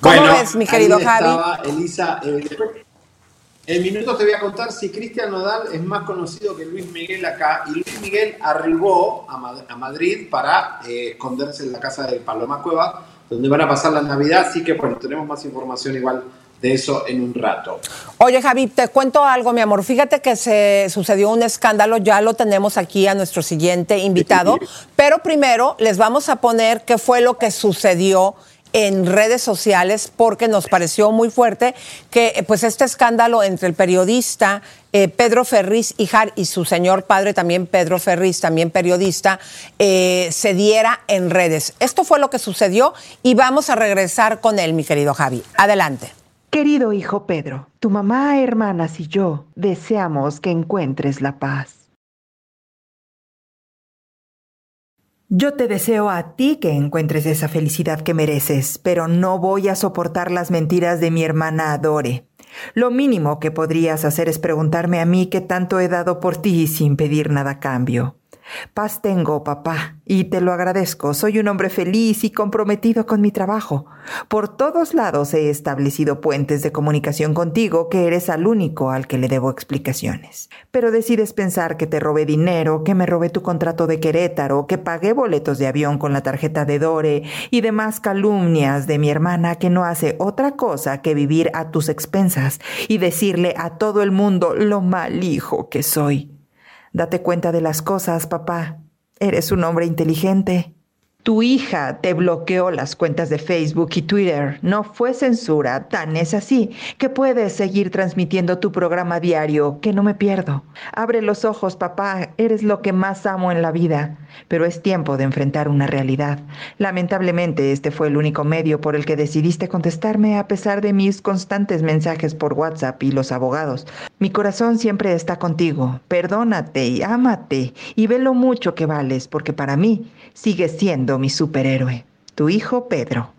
¿Cómo Bueno, ves, mi querido Javi? Elisa, eh, después- en minutos te voy a contar si Cristian Nodal es más conocido que Luis Miguel acá. Y Luis Miguel arribó a, Ma- a Madrid para eh, esconderse en la casa de Paloma Cueva, donde van a pasar la Navidad. Así que, bueno, tenemos más información igual de eso en un rato. Oye, Javi, te cuento algo, mi amor. Fíjate que se sucedió un escándalo, ya lo tenemos aquí a nuestro siguiente invitado, pero primero les vamos a poner qué fue lo que sucedió en redes sociales porque nos pareció muy fuerte que eh, pues este escándalo entre el periodista eh, Pedro Ferriz Hijar y su señor padre también Pedro Ferriz, también periodista, eh, se diera en redes. Esto fue lo que sucedió y vamos a regresar con él, mi querido Javi. Adelante. Querido hijo Pedro, tu mamá, hermanas y yo deseamos que encuentres la paz. Yo te deseo a ti que encuentres esa felicidad que mereces, pero no voy a soportar las mentiras de mi hermana Adore. Lo mínimo que podrías hacer es preguntarme a mí qué tanto he dado por ti sin pedir nada a cambio. Paz tengo, papá, y te lo agradezco. Soy un hombre feliz y comprometido con mi trabajo. Por todos lados he establecido puentes de comunicación contigo que eres al único al que le debo explicaciones. Pero decides pensar que te robé dinero, que me robé tu contrato de Querétaro, que pagué boletos de avión con la tarjeta de Dore y demás calumnias de mi hermana que no hace otra cosa que vivir a tus expensas y decirle a todo el mundo lo mal hijo que soy. Date cuenta de las cosas, papá. Eres un hombre inteligente. Tu hija te bloqueó las cuentas de Facebook y Twitter. No fue censura, tan es así que puedes seguir transmitiendo tu programa diario, que no me pierdo. Abre los ojos, papá, eres lo que más amo en la vida. Pero es tiempo de enfrentar una realidad. Lamentablemente, este fue el único medio por el que decidiste contestarme a pesar de mis constantes mensajes por WhatsApp y los abogados. Mi corazón siempre está contigo. Perdónate y ámate y ve lo mucho que vales, porque para mí sigues siendo mi superhéroe. Tu hijo Pedro.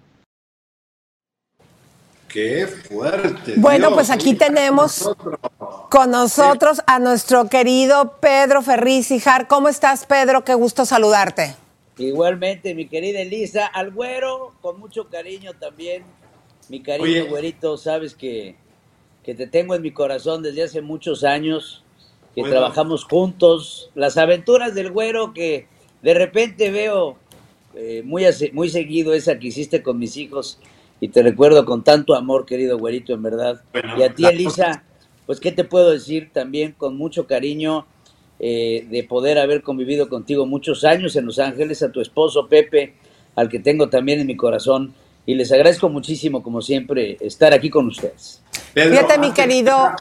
¡Qué fuerte! Bueno, Dios, pues aquí tenemos nosotros. con nosotros a nuestro querido Pedro Ferriz Hijar. ¿Cómo estás, Pedro? Qué gusto saludarte. Igualmente, mi querida Elisa, al güero, con mucho cariño también. Mi cariño, Oye. güerito, sabes que, que te tengo en mi corazón desde hace muchos años, que Bueno. trabajamos juntos. Las aventuras del güero que de repente veo eh, muy, muy seguido esa que hiciste con mis hijos y te recuerdo con tanto amor, querido güerito, en verdad. Bueno, y a ti, Elisa, pues, ¿qué te puedo decir? También con mucho cariño eh, de poder haber convivido contigo muchos años en Los Ángeles, a tu esposo Pepe, al que tengo también en mi corazón. Y les agradezco muchísimo, como siempre, estar aquí con ustedes. Pedro, Fíjate, mi querido.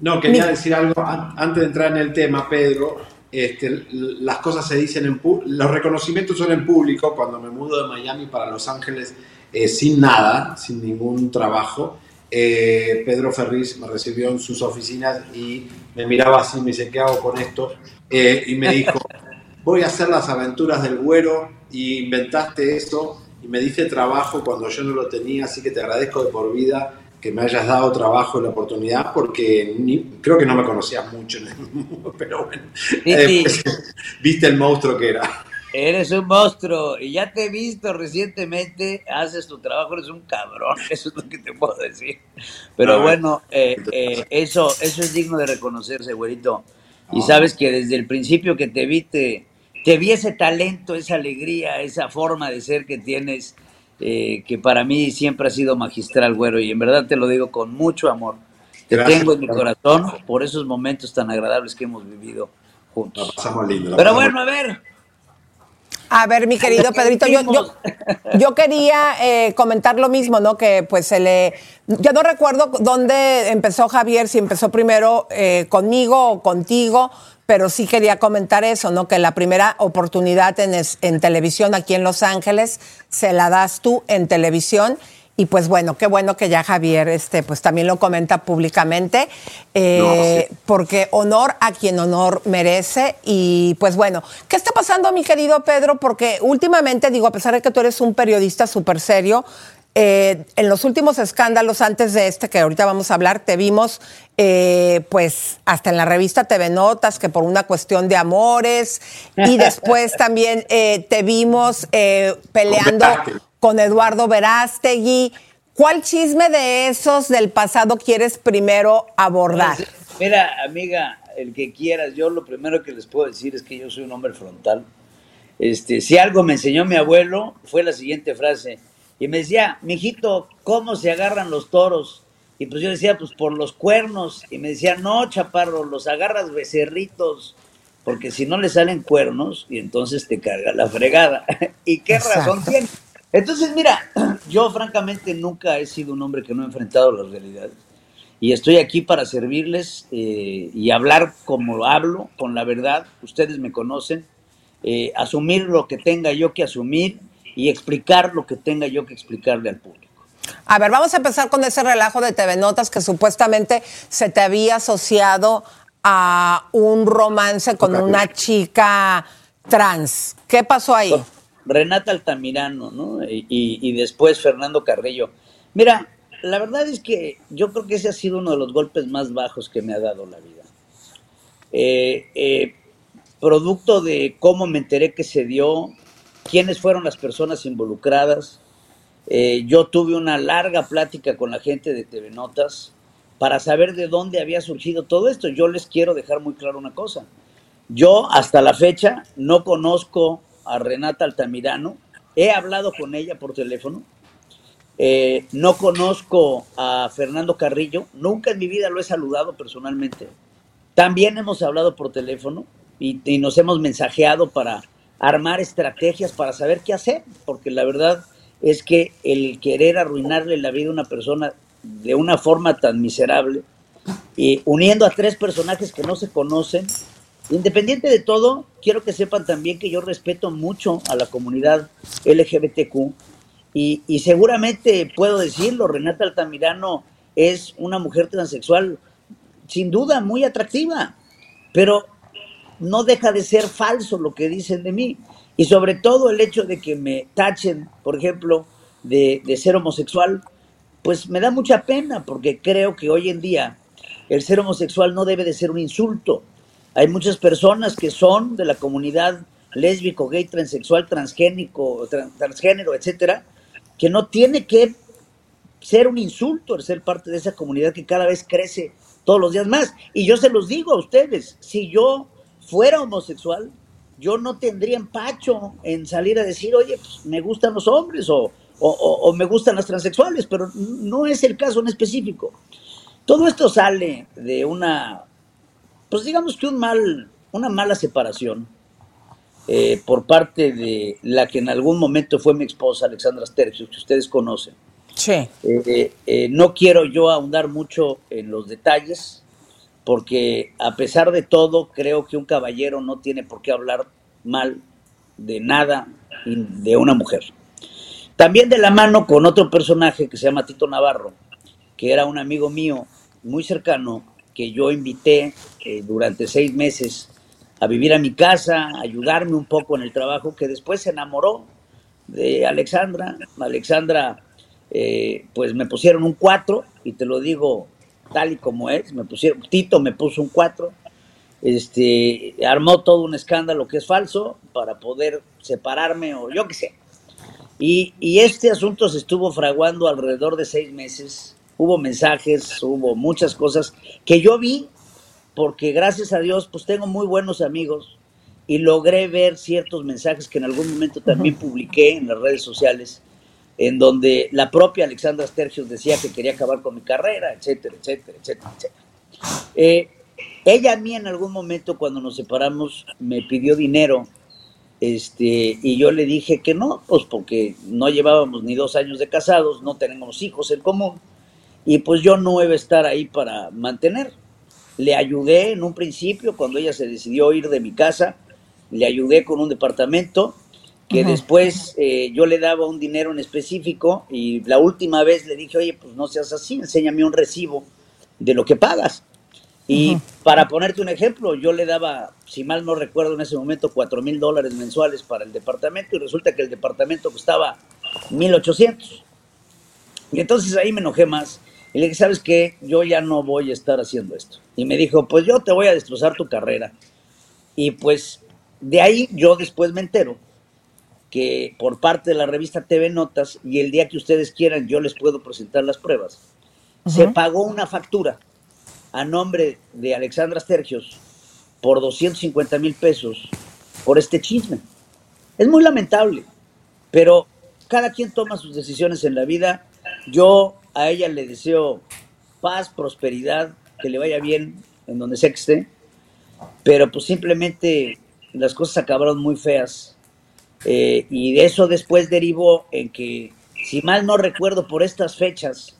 No, quería Mi- decir algo an- antes de entrar en el tema, Pedro. Este, las cosas se dicen en los reconocimientos son en público. Cuando me mudo de Miami para Los Ángeles eh, sin nada, sin ningún trabajo, eh, Pedro Ferriz me recibió en sus oficinas y me miraba así, me dice, ¿qué hago con esto? Eh, y me dijo, voy a hacer las aventuras del güero y inventaste eso y me diste trabajo cuando yo no lo tenía, así que te agradezco de por vida que me hayas dado trabajo y la oportunidad, porque creo que no me conocías mucho, pero bueno, eh, viste el monstruo que era. Eres un monstruo y ya te he visto recientemente, haces tu trabajo, eres un cabrón, eso es lo que te puedo decir. Pero bueno, eh, eh, eso, eso es digno de reconocerse, güerito. Y sabes que desde el principio que te vi, te, vi ese talento, esa alegría, esa forma de ser que tienes, eh, que para mí siempre ha sido magistral, güero, y en verdad te lo digo con mucho amor. Te tengo en mi corazón por esos momentos tan agradables que hemos vivido juntos. pasamos lindo. Pero bueno, a ver, a ver, mi querido Pedrito, yo, yo, quería eh, comentar lo mismo, ¿no? Que pues se le... Yo no recuerdo dónde empezó Javier, si empezó primero eh, conmigo o contigo, pero sí quería comentar eso, ¿no? Que la primera oportunidad en, en televisión aquí en Los Ángeles se la das tú en televisión y pues bueno, qué bueno que ya Javier este, pues también lo comenta públicamente, eh, porque honor a quien honor merece. Y pues bueno, ¿qué está pasando, mi querido Pedro? Porque últimamente, digo, a pesar de que tú eres un periodista súper serio, eh, en los últimos escándalos antes de este que ahorita vamos a hablar, te vimos eh, pues hasta en la revista TV Notas que por una cuestión de amores y después también te vimos peleando con Eduardo Verástegui. ¿Cuál chisme de esos del pasado quieres primero abordar? Mira, amiga, el que quieras, yo lo primero que les puedo decir es que yo soy un hombre frontal. Este, si algo me enseñó mi abuelo, fue la siguiente frase. Y me decía, mijito, ¿cómo se agarran los toros? Y pues yo decía, pues por los cuernos. Y me decía, no, chaparro, los agarras becerritos, porque si no le salen cuernos, y entonces te carga la fregada. ¿Y qué razón tiene? Entonces, mira, yo francamente nunca he sido un hombre que no ha enfrentado las realidades. Y estoy aquí para servirles eh, y hablar como hablo, con la verdad. Ustedes me conocen. Eh, asumir lo que tenga yo que asumir y explicar lo que tenga yo que explicarle al público. A ver, vamos a empezar con ese relajo de TV Notas que supuestamente se te había asociado a un romance con una chica trans. ¿Qué pasó ahí? Renata Altamirano, ¿no? Y, después Fernando Carrillo. Mira, la verdad es que yo creo que ese ha sido uno de los golpes más bajos que me ha dado la vida. Eh, eh, producto de cómo me enteré que se dio, quiénes fueron las personas involucradas. Eh, yo tuve una larga plática con la gente de TV Notas para saber de dónde había surgido todo esto. Yo les quiero dejar muy claro una cosa. Yo hasta la fecha no conozco a Renata Altamirano, he hablado con ella por teléfono, eh, no conozco a Fernando Carrillo, nunca en mi vida lo he saludado personalmente. También hemos hablado por teléfono y, nos hemos mensajeado para armar estrategias para saber qué hacer, porque la verdad es que el querer arruinarle la vida a una persona de una forma tan miserable, y uniendo a tres personajes que no se conocen, Independiente de todo, quiero que sepan también que yo respeto mucho a la comunidad LGBTQ y, y seguramente puedo decirlo, Renata Altamirano es una mujer transexual sin duda muy atractiva, pero no deja de ser falso lo que dicen de mí. Y sobre todo el hecho de que me tachen, por ejemplo, de, de ser homosexual, pues me da mucha pena porque creo que hoy en día el ser homosexual no debe de ser un insulto, hay muchas personas que son de la comunidad lésbico, gay, transexual, transgénico, transgénero, etcétera, que no tiene que ser un insulto el ser parte de esa comunidad que cada vez crece todos los días más. Y yo se los digo a ustedes, si yo fuera homosexual, yo no tendría empacho en salir a decir, oye, pues, me gustan los hombres o, o me gustan las transexuales, pero no es el caso en específico. Todo esto sale de una pues digamos que un mal, una mala separación eh, por parte de la que en algún momento fue mi esposa, Alexandra Stergios, que ustedes conocen. Sí. Eh, eh, no quiero yo ahondar mucho en los detalles, porque a pesar de todo, creo que un caballero no tiene por qué hablar mal de nada de una mujer. También de la mano con otro personaje que se llama Tito Navarro, que era un amigo mío muy cercano, que yo invité eh, durante seis meses a vivir a mi casa, ayudarme un poco en el trabajo, que después se enamoró de Alexandra. Alexandra, eh, pues me pusieron un 4 y te lo digo tal y como es. Me pusieron, Tito me puso un 4. Este, armó todo un escándalo que es falso para poder separarme o yo qué sé. Y, y este asunto se estuvo fraguando alrededor de seis meses. Hubo mensajes, hubo muchas cosas que yo vi porque gracias a Dios pues tengo muy buenos amigos y logré ver ciertos mensajes que en algún momento también publiqué en las redes sociales, en donde la propia Alexandra Stergios decía que quería acabar con mi carrera, etcétera, etcétera, etcétera, etcétera. Eh, ella a mí en algún momento cuando nos separamos me pidió dinero este, y yo le dije que no, pues porque no llevábamos ni dos años de casados, no tenemos hijos en común, y pues yo no iba a estar ahí para mantener. Le ayudé en un principio cuando ella se decidió ir de mi casa, le ayudé con un departamento que después eh, yo le daba un dinero en específico y la última vez le dije, oye, pues no seas así, enséñame un recibo de lo que pagas. Y para ponerte un ejemplo, yo le daba, si mal no recuerdo en ese momento, cuatro mil dólares mensuales para el departamento y resulta que el departamento costaba 1.800. Y entonces ahí me enojé más y le dije, ¿sabes qué? Yo ya no voy a estar haciendo esto. Y me dijo, pues yo te voy a destrozar tu carrera. Y pues de ahí yo después me entero que por parte de la revista TV Notas, y el día que ustedes quieran yo les puedo presentar las pruebas, se pagó una factura a nombre de Alexandra Stergios por 250 mil pesos por este chisme. Es muy lamentable, pero cada quien toma sus decisiones en la vida. Yo a ella le deseo paz, prosperidad, que le vaya bien en donde sea que esté, pero pues simplemente las cosas acabaron muy feas. Eh, y de eso después derivó en que, si mal no recuerdo por estas fechas,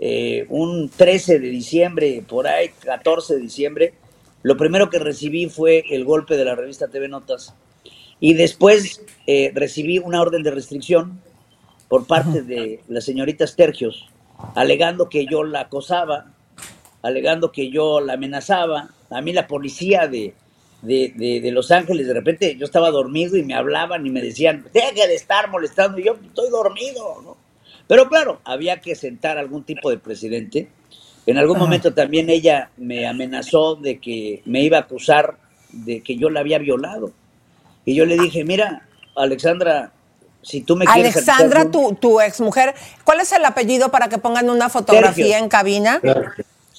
eh, un 13 de diciembre, por ahí, 14 de diciembre, lo primero que recibí fue el golpe de la revista TV Notas. Y después eh, recibí una orden de restricción por parte de la señorita Stergios, alegando que yo la acosaba, alegando que yo la amenazaba. A mí la policía de, de, de, Los Ángeles, de repente yo estaba dormido y me hablaban y me decían, deje de estar molestando, y yo estoy dormido, ¿no? Pero claro, había que sentar algún tipo de presidente. En algún momento también ella me amenazó de que me iba a acusar de que yo la había violado. Y yo le dije, mira, Alexandra, si tú me quieres... Alexandra, tu, tu exmujer, ¿cuál es el apellido para que pongan una fotografía en cabina?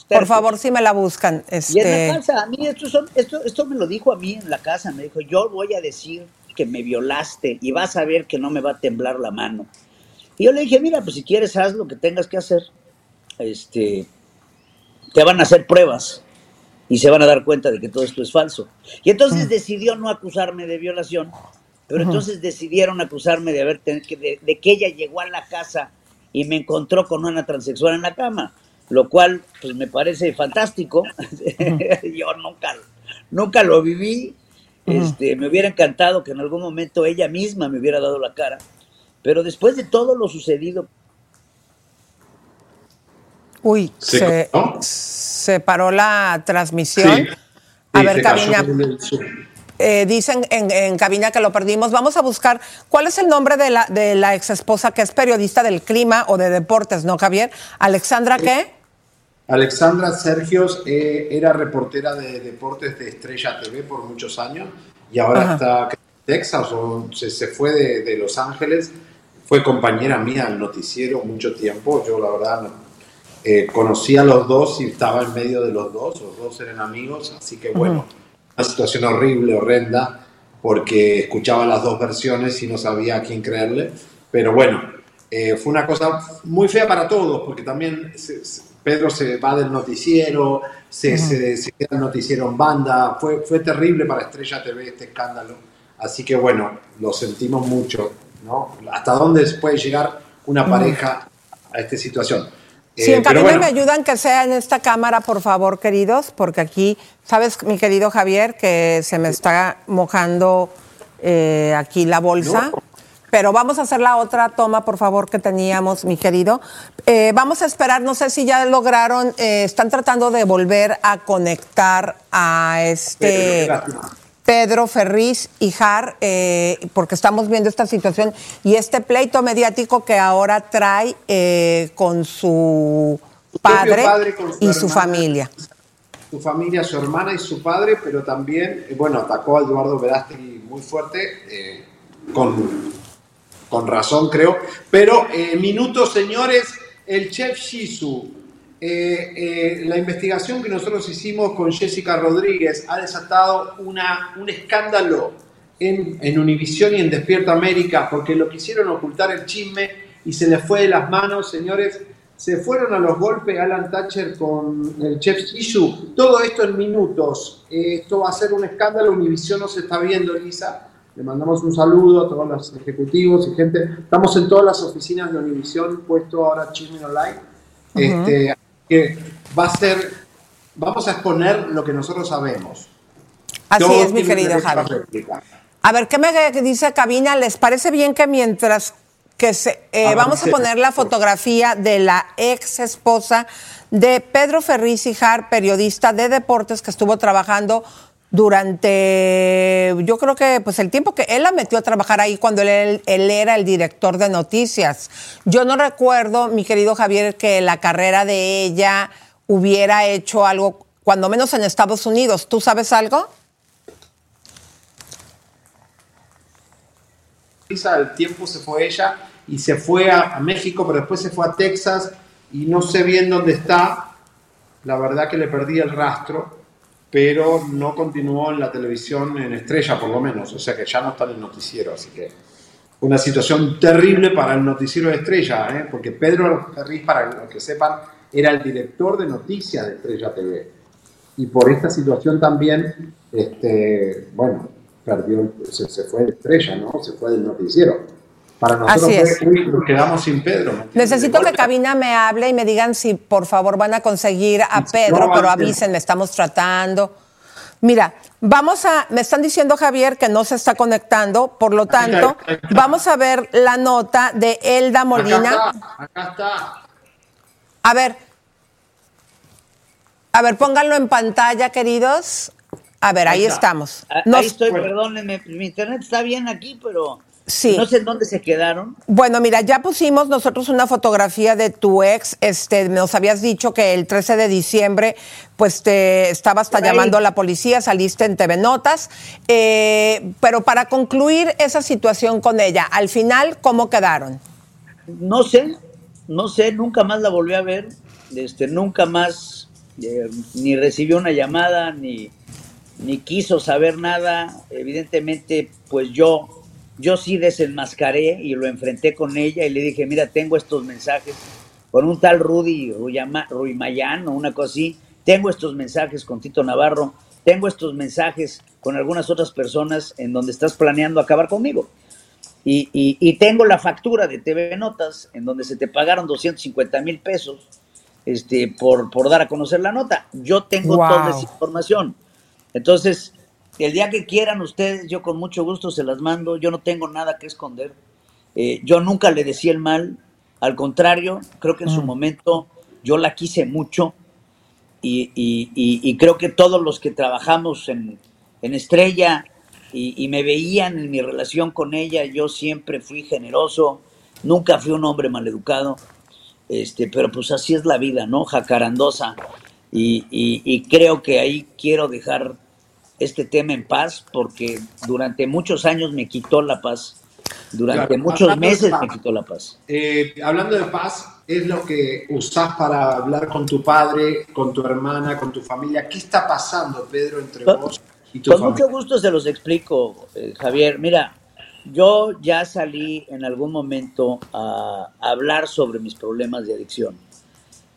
Por favor, si me la buscan. Este... Y en la este, casa, a mí esto, esto, esto me lo dijo a mí en la casa, me dijo, yo voy a decir que me violaste y vas a ver que no me va a temblar la mano. Y yo le dije, mira, pues si quieres haz lo que tengas que hacer. Este, te van a hacer pruebas y se van a dar cuenta de que todo esto es falso. Y entonces mm. decidió no acusarme de violación, pero entonces decidieron acusarme de haber de, de, que ella llegó a la casa y me encontró con una transexual en la cama lo cual pues me parece fantástico. Yo nunca, nunca lo viví. Este, me hubiera encantado que en algún momento ella misma me hubiera dado la cara. Pero después de todo lo sucedido. Uy, se, paró la transmisión. A ver, cabina. Eh, dicen en, en, cabina que lo perdimos. Vamos a buscar cuál es el nombre de la, de la ex esposa que es periodista del clima o de deportes, ¿no, Javier? ¿Alexandra qué? Alexandra Sergios eh, era reportera de deportes de Estrella TV por muchos años y ahora está en Texas o se, fue de, Los Ángeles. Fue compañera mía al noticiero mucho tiempo. Yo la verdad eh, conocía a los dos y estaba en medio de los dos. Los dos eran amigos, así que bueno, una situación horrible, horrenda, porque escuchaba las dos versiones y no sabía a quién creerle. Pero bueno, eh, fue una cosa muy fea para todos, porque también Pedro se va del noticiero, se, se, queda el noticiero en banda, fue, fue terrible para Estrella TV este escándalo, así que bueno, lo sentimos mucho, ¿no? ¿Hasta dónde puede llegar una pareja a esta situación? Sí, en eh, me ayudan que sea en esta cámara, por favor, queridos, porque aquí, sabes, mi querido Javier, que se me está mojando eh, aquí la bolsa. Pero vamos a hacer la otra toma, por favor, que teníamos, mi querido. Eh, vamos a esperar, no sé si ya lograron, eh, están tratando de volver a conectar a este... Pedro Ferriz y Jar, eh, porque estamos viendo esta situación y este pleito mediático que ahora trae con su padre, y su familia. Su familia, su hermana y su padre, pero también, bueno, atacó a Eduardo Verástegui muy fuerte, con, con razón creo. Pero, minutos, señores, el chef Shizu, eh, eh, la investigación que nosotros hicimos con Jessica Rodríguez ha desatado una, un escándalo en, en Univisión y en Despierta América porque lo quisieron ocultar el chisme y se les fue de las manos, señores. Se fueron a los golpes Alan Thatcher con el chef Shishu. Todo esto en minutos. Eh, esto va a ser un escándalo. Univisión no se está viendo, Elisa. Le mandamos un saludo a todos los ejecutivos y gente. Estamos en todas las oficinas de Univisión, puesto ahora Chisme Online. este, que va a ser, vamos a exponer lo que nosotros sabemos. Así es, mi querido Javi. A ver, ¿qué me dice Cabina? ¿Les parece bien que mientras que se, eh, vamos a poner la fotografía de la ex esposa de Pedro Ferriz Hijar, periodista de deportes que estuvo trabajando durante, yo creo que pues el tiempo que él la metió a trabajar ahí cuando él, era el director de noticias. Yo no recuerdo, mi querido Javier, que la carrera de ella hubiera hecho algo, cuando menos en Estados Unidos. ¿Tú sabes algo? El tiempo se fue ella y se fue a México, pero después se fue a Texas y no sé bien dónde está. La verdad que le perdí el rastro pero no continuó en la televisión en estrella, por lo menos, o sea que ya no está en el noticiero, así que una situación terrible para el noticiero de estrella, ¿eh? porque Pedro Ferriz, para los que sepan, era el director de noticias de Estrella TV. Y por esta situación también, este, bueno, perdió, se, se fue de estrella, ¿no? Se fue del noticiero. Para nosotros nos quedamos sin Pedro. Necesito que Cabina me hable y me digan si por favor van a conseguir a Pedro, pero avisen, estamos tratando. Mira, vamos a, me están diciendo Javier que no se está conectando, por lo tanto, vamos a ver la nota de Elda Molina. Acá está, acá está. A ver, a ver, pónganlo en pantalla, queridos. A ver, ahí, estamos. Ahí estoy, perdónenme, mi internet está bien aquí, pero Sí. No sé en dónde se quedaron. Bueno, mira, ya pusimos nosotros una fotografía de tu ex. Este, nos habías dicho que el 13 de diciembre, pues te estaba hasta llamando a la policía, saliste en TV Notas. Eh, pero para concluir esa situación con ella, al final, ¿cómo quedaron? No sé, no sé, nunca más la volví a ver. Este, nunca más eh, ni recibió una llamada, ni, ni quiso saber nada. Evidentemente, pues yo yo sí desenmascaré y lo enfrenté con ella y le dije, mira, tengo estos mensajes con un tal Rudy Ruimayán o una cosa así, tengo estos mensajes con Tito Navarro, tengo estos mensajes con algunas otras personas en donde estás planeando acabar conmigo. Y, tengo la factura de TV Notas en donde se te pagaron 250 mil pesos este, por, por dar a conocer la nota. Yo tengo toda esa información. Entonces, el día que quieran ustedes, yo con mucho gusto se las mando. Yo no tengo nada que esconder. Eh, yo nunca le decía el mal. Al contrario, creo que en su mm. momento yo la quise mucho. Y, creo que todos los que trabajamos en, Estrella y, me veían en mi relación con ella, yo siempre fui generoso. Nunca fui un hombre maleducado. Este, pero pues así es la vida, ¿no? Jacarandosa. y creo que ahí quiero dejar este tema en paz porque durante muchos años me quitó la paz. Durante muchos meses me quitó la paz. Eh, hablando de paz, es lo que usás para hablar con tu padre, con tu hermana, con tu familia. ¿Qué está pasando, Pedro, entre vos y tu Con mucho gusto se los explico, eh, Javier. Mira, yo ya salí en algún momento a, hablar sobre mis problemas de adicción.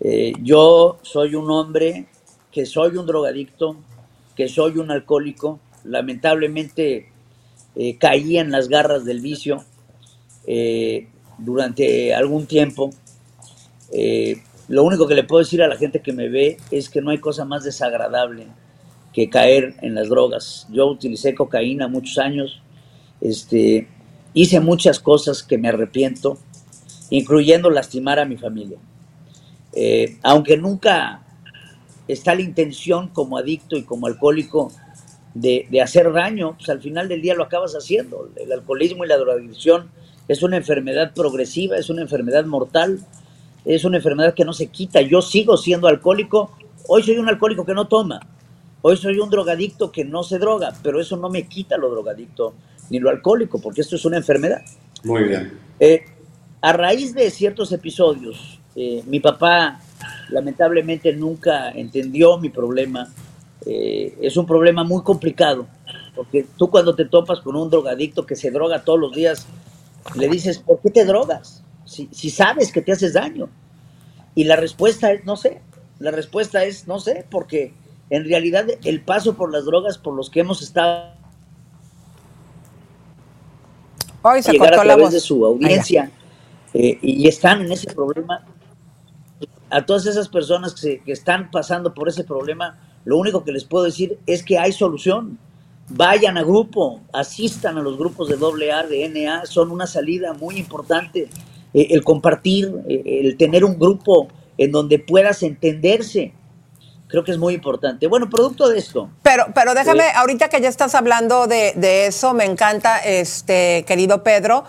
Eh, yo soy un hombre que soy un drogadicto, que soy un alcohólico, lamentablemente eh, caí en las garras del vicio eh, durante algún tiempo. Eh, lo único que le puedo decir a la gente que me ve es que no hay cosa más desagradable que caer en las drogas. Yo utilicé cocaína muchos años, este, hice muchas cosas que me arrepiento, incluyendo lastimar a mi familia. aunque nunca está la intención como adicto y como alcohólico de, de hacer daño, pues al final del día lo acabas haciendo. El alcoholismo y la drogadicción es una enfermedad progresiva, es una enfermedad mortal, es una enfermedad que no se quita. Yo sigo siendo alcohólico, hoy soy un alcohólico que no toma, hoy soy un drogadicto que no se droga, pero eso no me quita lo drogadicto ni lo alcohólico, porque esto es una enfermedad. Muy bien. Eh, a raíz de ciertos episodios, eh, mi papá lamentablemente nunca entendió mi problema. Eh, es un problema muy complicado, porque tú cuando te topas con un drogadicto que se droga todos los días, le dices, ¿por qué te drogas? Si, si sabes que te haces daño. Y la respuesta es, no sé. La respuesta es, no sé, porque en realidad el paso por las drogas por los que hemos estado Hoy se llegar a cortó la voz. de su audiencia eh, y están en ese problema. A todas esas personas que, se- que están pasando por ese problema, lo único que les puedo decir es que hay solución. Vayan a grupo, asistan a los grupos de AA, de NA, son una salida muy importante. Eh, el compartir, eh, el tener un grupo en donde puedas entenderse, creo que es muy importante. Bueno, producto de esto, Pero, pero déjame, Eh, ahorita que ya estás hablando de, de eso, me encanta, este, querido Pedro.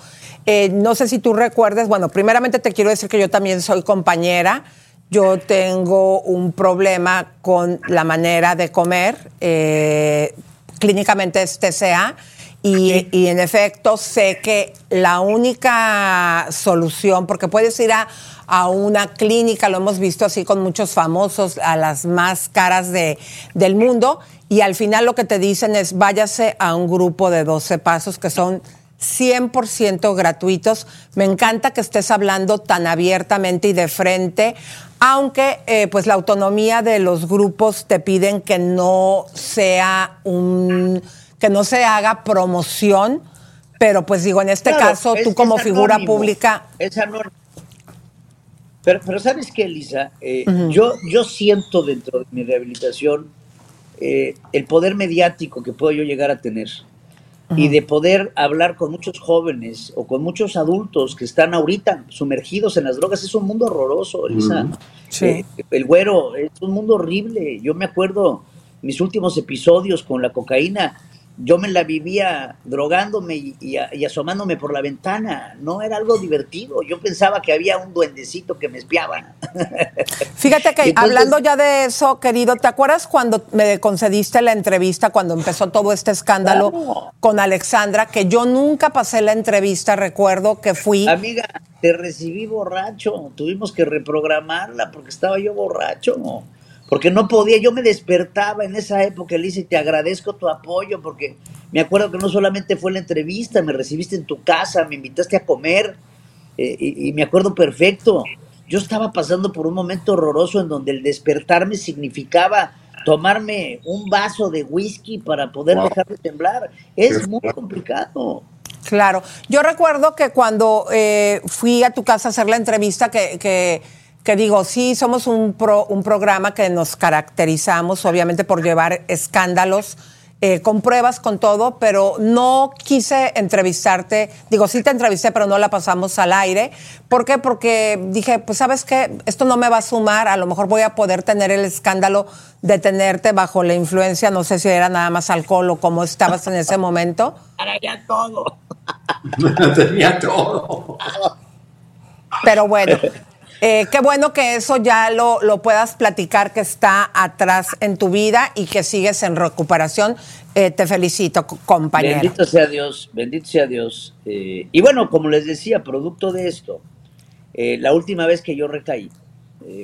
Eh, no sé si tú recuerdes, bueno, primeramente te quiero decir que yo también soy compañera. Yo tengo un problema con la manera de comer. eh, clínicamente es TCA. Y, y en efecto sé que la única solución, porque puedes ir a, a una clínica, lo hemos visto así con muchos famosos, a las más caras de, del mundo, y al final lo que te dicen es váyase a un grupo de 12 pasos que son 100% gratuitos. Me encanta que estés hablando tan abiertamente y de frente, aunque eh, pues la autonomía de los grupos te piden que no sea un que no se haga promoción, pero pues digo, en este Claro, caso, es- tú como figura anónimo, pública, Es anónimo. Pero, pero ¿sabes qué, Elisa? Eh, yo, yo siento dentro de mi rehabilitación eh, el poder mediático que puedo yo llegar a tener y de poder hablar con muchos jóvenes o con muchos adultos que están ahorita sumergidos en las drogas. Es un mundo horroroso, Elisa. Sí. Eh, el güero es un mundo horrible. Yo me acuerdo mis últimos episodios con la cocaína. Yo me la vivía drogándome y, y a- y asomándome por la ventana. No era algo divertido. Yo pensaba que había un duendecito que me espiaba. Fíjate que entonces- hablando ya de eso, querido, ¿te acuerdas cuando me concediste la entrevista, cuando empezó todo este escándalo Claro. con Alexandra? Que yo nunca pasé la entrevista, recuerdo que fui. Amiga, te recibí borracho. Tuvimos que reprogramarla porque estaba yo borracho. Porque no podía, yo me despertaba en esa época, Elisa, y te agradezco tu apoyo, porque me acuerdo que no solamente fue la entrevista, me recibiste en tu casa, me invitaste a comer, eh, y, y me acuerdo perfecto. Yo estaba pasando por un momento horroroso en donde el despertarme significaba tomarme un vaso de whisky para poder Wow. dejar de temblar. Es muy complicado. Claro. Yo recuerdo que cuando eh, fui a tu casa a hacer la entrevista, que, que, que digo, sí, somos un, pro- un programa que nos caracterizamos, obviamente, por llevar escándalos. eh, con pruebas, con todo, pero no quise entrevistarte. Digo, sí te entrevisté, pero no la pasamos al aire. ¿Por qué? Porque dije, pues sabes qué, esto no me va a sumar, a lo mejor voy a poder tener el escándalo de tenerte bajo la influencia, no sé si era nada más alcohol o cómo estabas en ese momento. Ya todo. Tenía todo. Pero bueno, eh, qué bueno que eso ya lo, lo puedas platicar, que está atrás en tu vida y que sigues en recuperación. Eh, te felicito, co- compañero. Bendito sea Dios, bendito sea Dios. Eh, y bueno, como les decía, producto de esto, eh, la última vez que yo recaí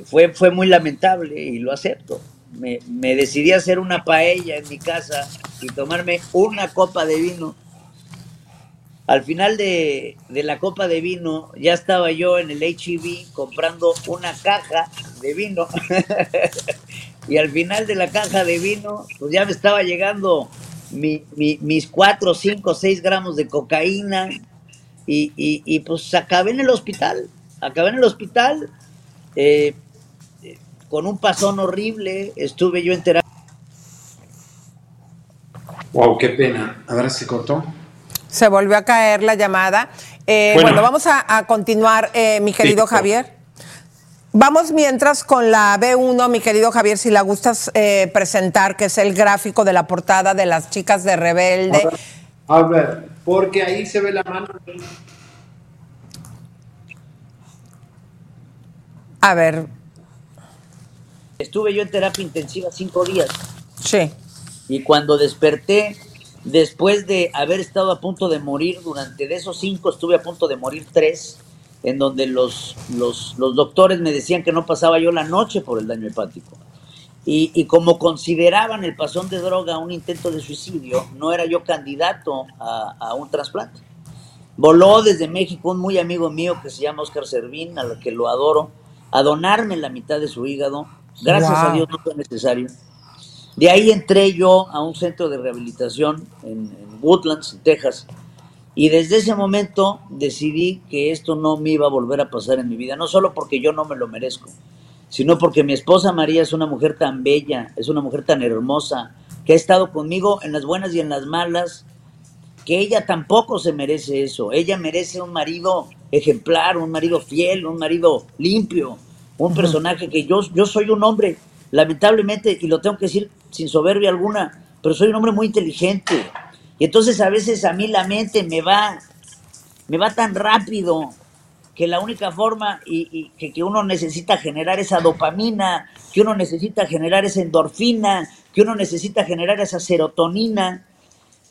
fue, fue muy lamentable y lo acepto. Me, me decidí a hacer una paella en mi casa y tomarme una copa de vino. Al final de, de la copa de vino, ya estaba yo en el HEB comprando una caja de vino. y al final de la caja de vino, pues ya me estaba llegando mi- mi- mis 4, 5, 6 gramos de cocaína. Y, y- y, pues acabé en el hospital. Acabé en el hospital eh, con un pasón horrible. Estuve yo en terapia. Wow, qué pena. A ver si cortó. Se volvió a caer la llamada. Eh, Bueno. bueno. vamos a, a continuar, eh, mi querido Sí. Javier. Vamos mientras con la B1, mi querido Javier, si la gustas eh, presentar, que es el gráfico de la portada de las chicas de Rebelde. A ver, porque ahí se ve la mano. A ver. Estuve yo en terapia intensiva cinco días. Sí. Y cuando desperté, después de haber estado a punto de morir, durante de esos cinco estuve a punto de morir tres, en donde los, los, los doctores me decían que no pasaba yo la noche por el daño hepático. Y, y, como consideraban el pasón de droga un intento de suicidio, no era yo candidato a, a un trasplante. Voló desde México un muy amigo mío que se llama Oscar Servín, a lo que lo adoro, a donarme la mitad de su hígado. Gracias wow. a Dios no fue necesario. De ahí entré yo a un centro de rehabilitación en, en Woodlands, en Texas, y desde ese momento decidí que esto no me iba a volver a pasar en mi vida, no solo porque yo no me lo merezco, sino porque mi esposa María es una mujer tan bella, es una mujer tan hermosa, que ha estado conmigo en las buenas y en las malas, que ella tampoco se merece eso. Ella merece un marido ejemplar, un marido fiel, un marido limpio, un uh -huh. personaje que yo, yo soy un hombre, lamentablemente, y lo tengo que decir sin soberbia alguna, pero soy un hombre muy inteligente. Y entonces a veces a mí la mente me va, me va tan rápido que la única forma y, que, que, uno necesita generar esa dopamina, que uno necesita generar esa endorfina, que uno necesita generar esa serotonina,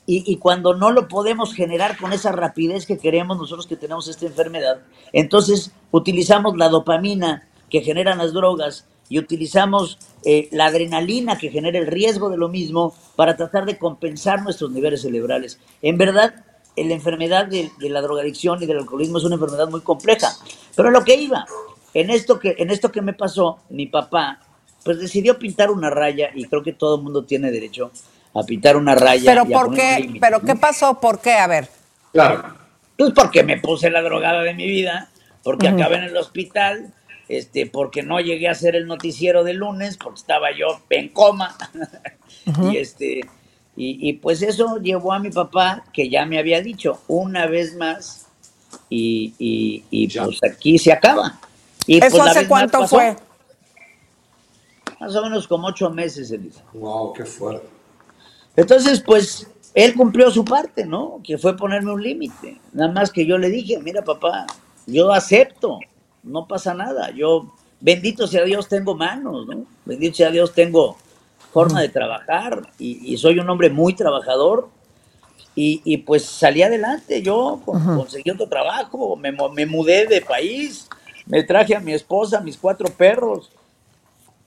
y, y, cuando no lo podemos generar con esa rapidez que queremos nosotros que tenemos esta enfermedad, entonces utilizamos la dopamina que generan las drogas y utilizamos eh, la adrenalina que genera el riesgo de lo mismo para tratar de compensar nuestros niveles cerebrales. En verdad, la enfermedad de, de, la drogadicción y del alcoholismo es una enfermedad muy compleja. Pero lo que iba, en esto que, en esto que me pasó, mi papá, pues decidió pintar una raya y creo que todo el mundo tiene derecho a pintar una raya. Pero ¿por qué? Límite, ¿Pero ¿no? qué pasó? ¿Por qué? A ver. Claro. Pues porque me puse la drogada de mi vida, porque uh -huh. acabé en el hospital, este, porque no llegué a hacer el noticiero de lunes, porque estaba yo en coma. Uh -huh. y este, y, y, pues eso llevó a mi papá, que ya me había dicho, una vez más, y, y, y pues aquí se acaba. Y ¿Eso pues, hace cuánto pasó, fue? Más o menos como ocho meses, Elisa. Wow, qué fuerte. Entonces, pues, él cumplió su parte, ¿no? Que fue ponerme un límite. Nada más que yo le dije, mira, papá, yo acepto, no pasa nada. Yo, bendito sea Dios, tengo manos, ¿no? Bendito sea Dios, tengo forma de trabajar y, y soy un hombre muy trabajador. Y, y pues salí adelante, yo con, conseguí otro trabajo, me, me mudé de país, me traje a mi esposa, a mis cuatro perros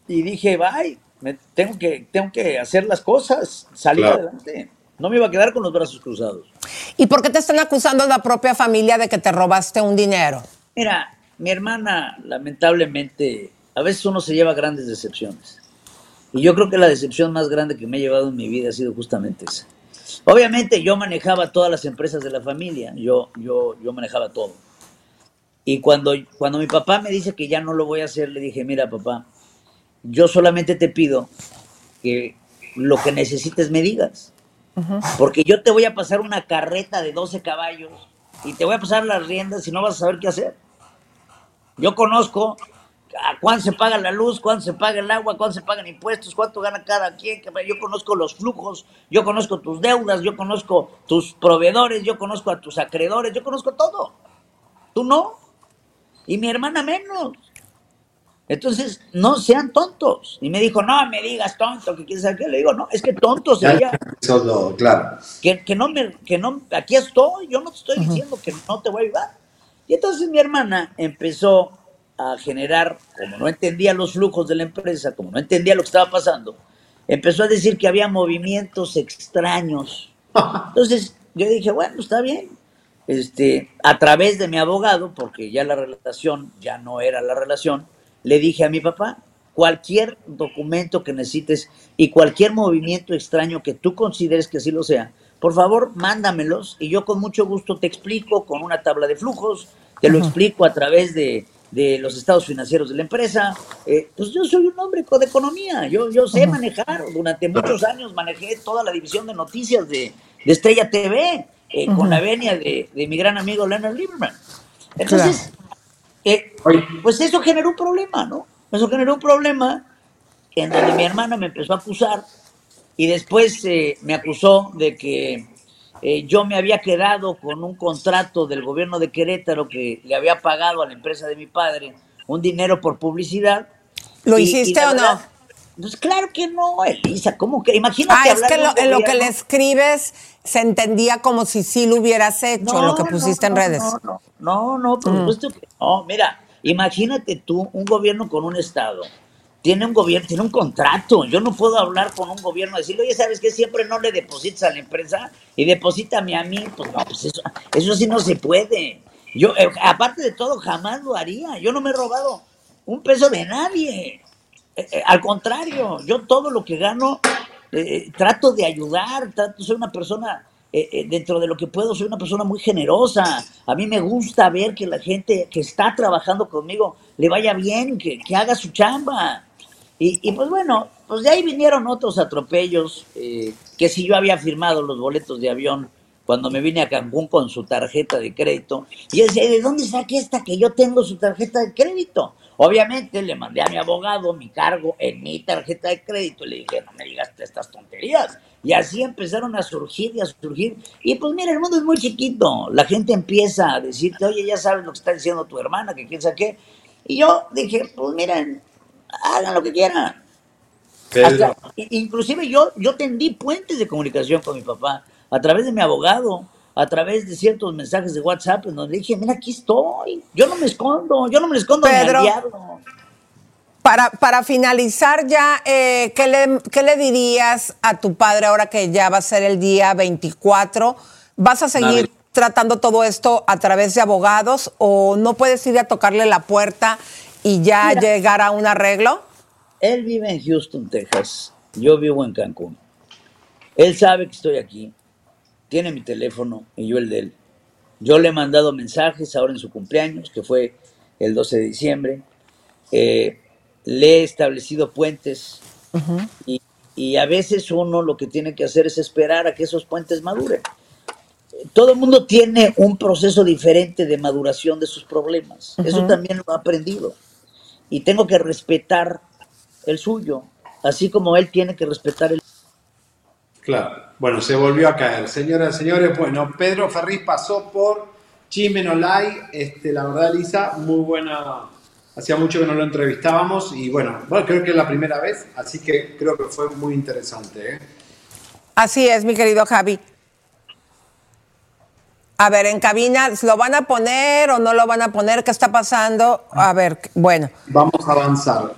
y dije, bye, me, tengo, que, tengo que hacer las cosas, salir claro. adelante. No me iba a quedar con los brazos cruzados. ¿Y por qué te están acusando la propia familia de que te robaste un dinero? Mira, mi hermana, lamentablemente, a veces uno se lleva grandes decepciones. Y yo creo que la decepción más grande que me he llevado en mi vida ha sido justamente esa. Obviamente yo manejaba todas las empresas de la familia, yo, yo, yo manejaba todo. Y cuando, cuando mi papá me dice que ya no lo voy a hacer, le dije, mira papá, yo solamente te pido que lo que necesites me digas. Uh -huh. Porque yo te voy a pasar una carreta de 12 caballos y te voy a pasar las riendas y no vas a saber qué hacer. Yo conozco a cuánto se paga la luz, cuánto se paga el agua, cuánto se pagan impuestos, cuánto gana cada quien. Yo conozco los flujos, yo conozco tus deudas, yo conozco tus proveedores, yo conozco a tus acreedores, yo conozco todo. Tú no. Y mi hermana menos. Entonces, no sean tontos. Y me dijo, no me digas tonto, que quién sabe qué. Le digo, no, es que tonto sería. Eso claro. Que, que, no me, que no, aquí estoy, yo no te estoy diciendo uh -huh. que no te voy a ayudar. Y entonces mi hermana empezó a generar, como no entendía los flujos de la empresa, como no entendía lo que estaba pasando, empezó a decir que había movimientos extraños. Entonces yo dije, bueno, está bien. Este, a través de mi abogado, porque ya la relación ya no era la relación, le dije a mi papá, cualquier documento que necesites y cualquier movimiento extraño que tú consideres que así lo sea, por favor, mándamelos y yo con mucho gusto te explico con una tabla de flujos, te lo explico a través de, de, los estados financieros de la empresa. Eh, pues yo soy un hombre de economía, yo, yo sé manejar, durante muchos años manejé toda la división de noticias de, de Estrella TV, eh, con la venia de, de, mi gran amigo Leonard Lieberman. Entonces, Eh, pues eso generó un problema, ¿no? Eso generó un problema en donde mi hermana me empezó a acusar y después eh, me acusó de que eh, yo me había quedado con un contrato del gobierno de Querétaro que le había pagado a la empresa de mi padre un dinero por publicidad. ¿Lo hiciste o no? Pues claro que no, Elisa, ¿cómo que? Imagínate. Ah, es que en lo que le escribes se entendía como si sí lo hubieras hecho, lo que pusiste en redes. No, no, no, por mm. supuesto que no. Mira, imagínate tú un gobierno con un Estado. Tiene un gobierno, tiene un contrato. Yo no puedo hablar con un gobierno y decirle, oye, ¿sabes qué? Siempre no le depositas a la empresa y deposítame a mí. Pues no, pues eso, eso sí no se puede. Yo, eh, aparte de todo, jamás lo haría. Yo no me he robado un peso de nadie. Eh, eh, al contrario, yo todo lo que gano trato de ayudar, trato, soy una persona, dentro de lo que puedo, soy una persona muy generosa. A mí me gusta ver que la gente que está trabajando conmigo le vaya bien, que, que haga su chamba. Y, y, pues bueno, pues de ahí vinieron otros atropellos, que si yo había firmado los boletos de avión cuando me vine a Cancún con su tarjeta de crédito. Y decía, ¿de dónde saqué esta que yo tengo su tarjeta de crédito? Obviamente le mandé a mi abogado mi cargo en mi tarjeta de crédito y le dije, no me digas estas tonterías. Y así empezaron a surgir y a surgir. Y pues mira, el mundo es muy chiquito. La gente empieza a decirte, oye, ya sabes lo que está diciendo tu hermana, que quién sabe qué. Y yo dije, pues miren, hagan lo que quieran. inclusive yo, yo tendí puentes de comunicación con mi papá a través de mi abogado, a través de ciertos mensajes de WhatsApp, en donde dije, mira, aquí estoy, yo no me escondo, yo no me escondo Pedro, Para, para finalizar ya, eh, ¿qué, le, ¿qué le dirías a tu padre ahora que ya va a ser el día 24? ¿Vas a seguir tratando todo esto a través de abogados o no puedes ir a tocarle la puerta y ya llegar a un arreglo? Él vive en Houston, Texas. Yo vivo en Cancún. Él sabe que estoy aquí tiene mi teléfono y yo el de él. Yo le he mandado mensajes ahora en su cumpleaños, que fue el 12 de diciembre. Eh, le he establecido puentes y, y, a veces uno lo que tiene que hacer es esperar a que esos puentes maduren. Todo el mundo tiene un proceso diferente de maduración de sus problemas. Eso también lo he aprendido. Y tengo que respetar el suyo, así como él tiene que respetar el Claro. Bueno, se volvió a caer. Señoras y señores, bueno, Pedro Ferriz pasó por Chimenolay. Este, la verdad, Elisa, muy buena. Hacía mucho que no lo entrevistábamos y bueno, bueno, creo que es la primera vez, así que creo que fue muy interesante. ¿eh? Así es, mi querido Javi. A ver, en cabina, ¿lo van a poner o no lo van a poner? ¿Qué está pasando? A ver, bueno. Vamos a avanzar.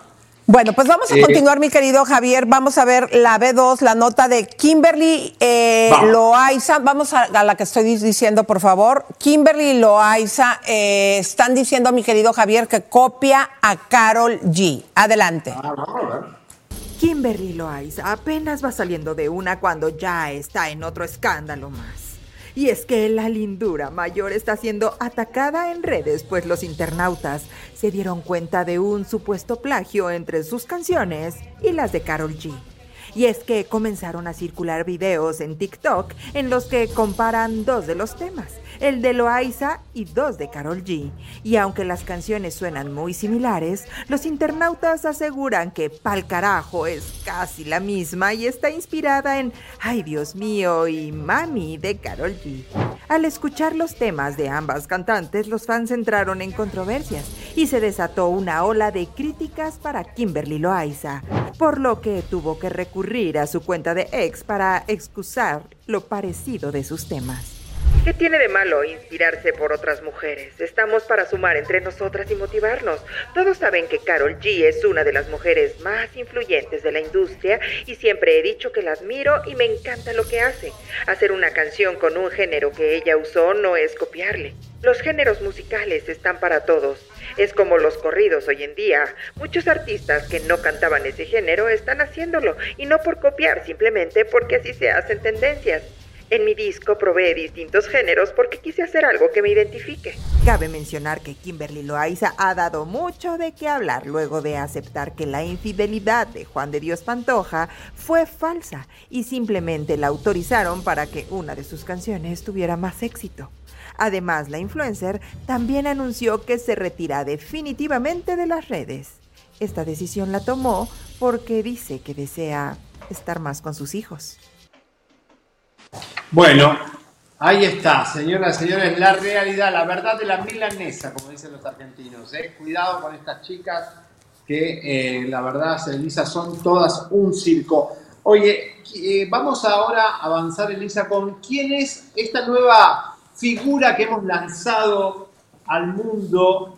Bueno, pues vamos a eh, continuar, mi querido Javier. Vamos a ver la B2, la nota de Kimberly eh, Loaiza. Vamos a, la que estoy diciendo, por favor. Kimberly Loaiza eh, están diciendo, mi querido Javier, que copia a Carol G. Adelante. Ah, Kimberly Loaiza apenas va saliendo de una cuando ya está en otro escándalo más. Y es que la lindura mayor está siendo atacada en redes, pues los internautas se dieron cuenta de un supuesto plagio entre sus canciones y las de Carol G. Y es que comenzaron a circular videos en TikTok en los que comparan dos de los temas el de Loaiza y dos de Carol G. Y aunque las canciones suenan muy similares, los internautas aseguran que Pal Carajo es casi la misma y está inspirada en Ay Dios mío y Mami de Carol G. Al escuchar los temas de ambas cantantes, los fans entraron en controversias y se desató una ola de críticas para Kimberly Loaiza, por lo que tuvo que recurrir a su cuenta de ex para excusar lo parecido de sus temas. ¿Qué tiene de malo inspirarse por otras mujeres? Estamos para sumar entre nosotras y motivarnos. Todos saben que Carol G es una de las mujeres más influyentes de la industria y siempre he dicho que la admiro y me encanta lo que hace. Hacer una canción con un género que ella usó no es copiarle. Los géneros musicales están para todos. Es como los corridos hoy en día. Muchos artistas que no cantaban ese género están haciéndolo y no por copiar, simplemente porque así se hacen tendencias. En mi disco probé distintos géneros porque quise hacer algo que me identifique. Cabe mencionar que Kimberly Loaiza ha dado mucho de qué hablar luego de aceptar que la infidelidad de Juan de Dios Pantoja fue falsa y simplemente la autorizaron para que una de sus canciones tuviera más éxito. Además, la influencer también anunció que se retira definitivamente de las redes. Esta decisión la tomó porque dice que desea estar más con sus hijos. Bueno, ahí está, señoras y señores, la realidad, la verdad de la milanesa, como dicen los argentinos. ¿eh? Cuidado con estas chicas que eh, la verdad, Elisa, son todas un circo. Oye, eh, vamos ahora a avanzar, Elisa, con quién es esta nueva figura que hemos lanzado al mundo.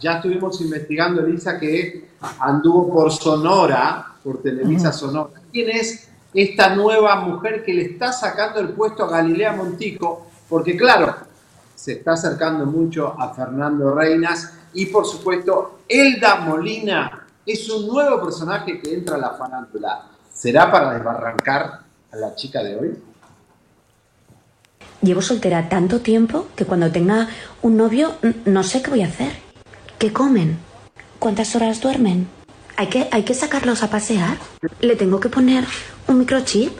Ya estuvimos investigando, Elisa, que anduvo por Sonora, por Televisa Sonora. ¿Quién es esta nueva mujer que le está sacando el puesto a Galilea Montico? Porque claro, se está acercando mucho a Fernando Reinas y por supuesto Elda Molina es un nuevo personaje que entra a la farándula. ¿Será para desbarrancar a la chica de hoy? Llevo soltera tanto tiempo que cuando tenga un novio no sé qué voy a hacer. ¿Qué comen? ¿Cuántas horas duermen? ¿Hay que, hay que sacarlos a pasear? ¿Le tengo que poner un microchip?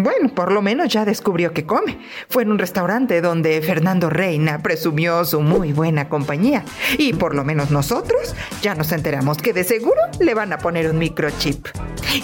Bueno, por lo menos ya descubrió que come. Fue en un restaurante donde Fernando Reina presumió su muy buena compañía. Y por lo menos nosotros ya nos enteramos que de seguro le van a poner un microchip.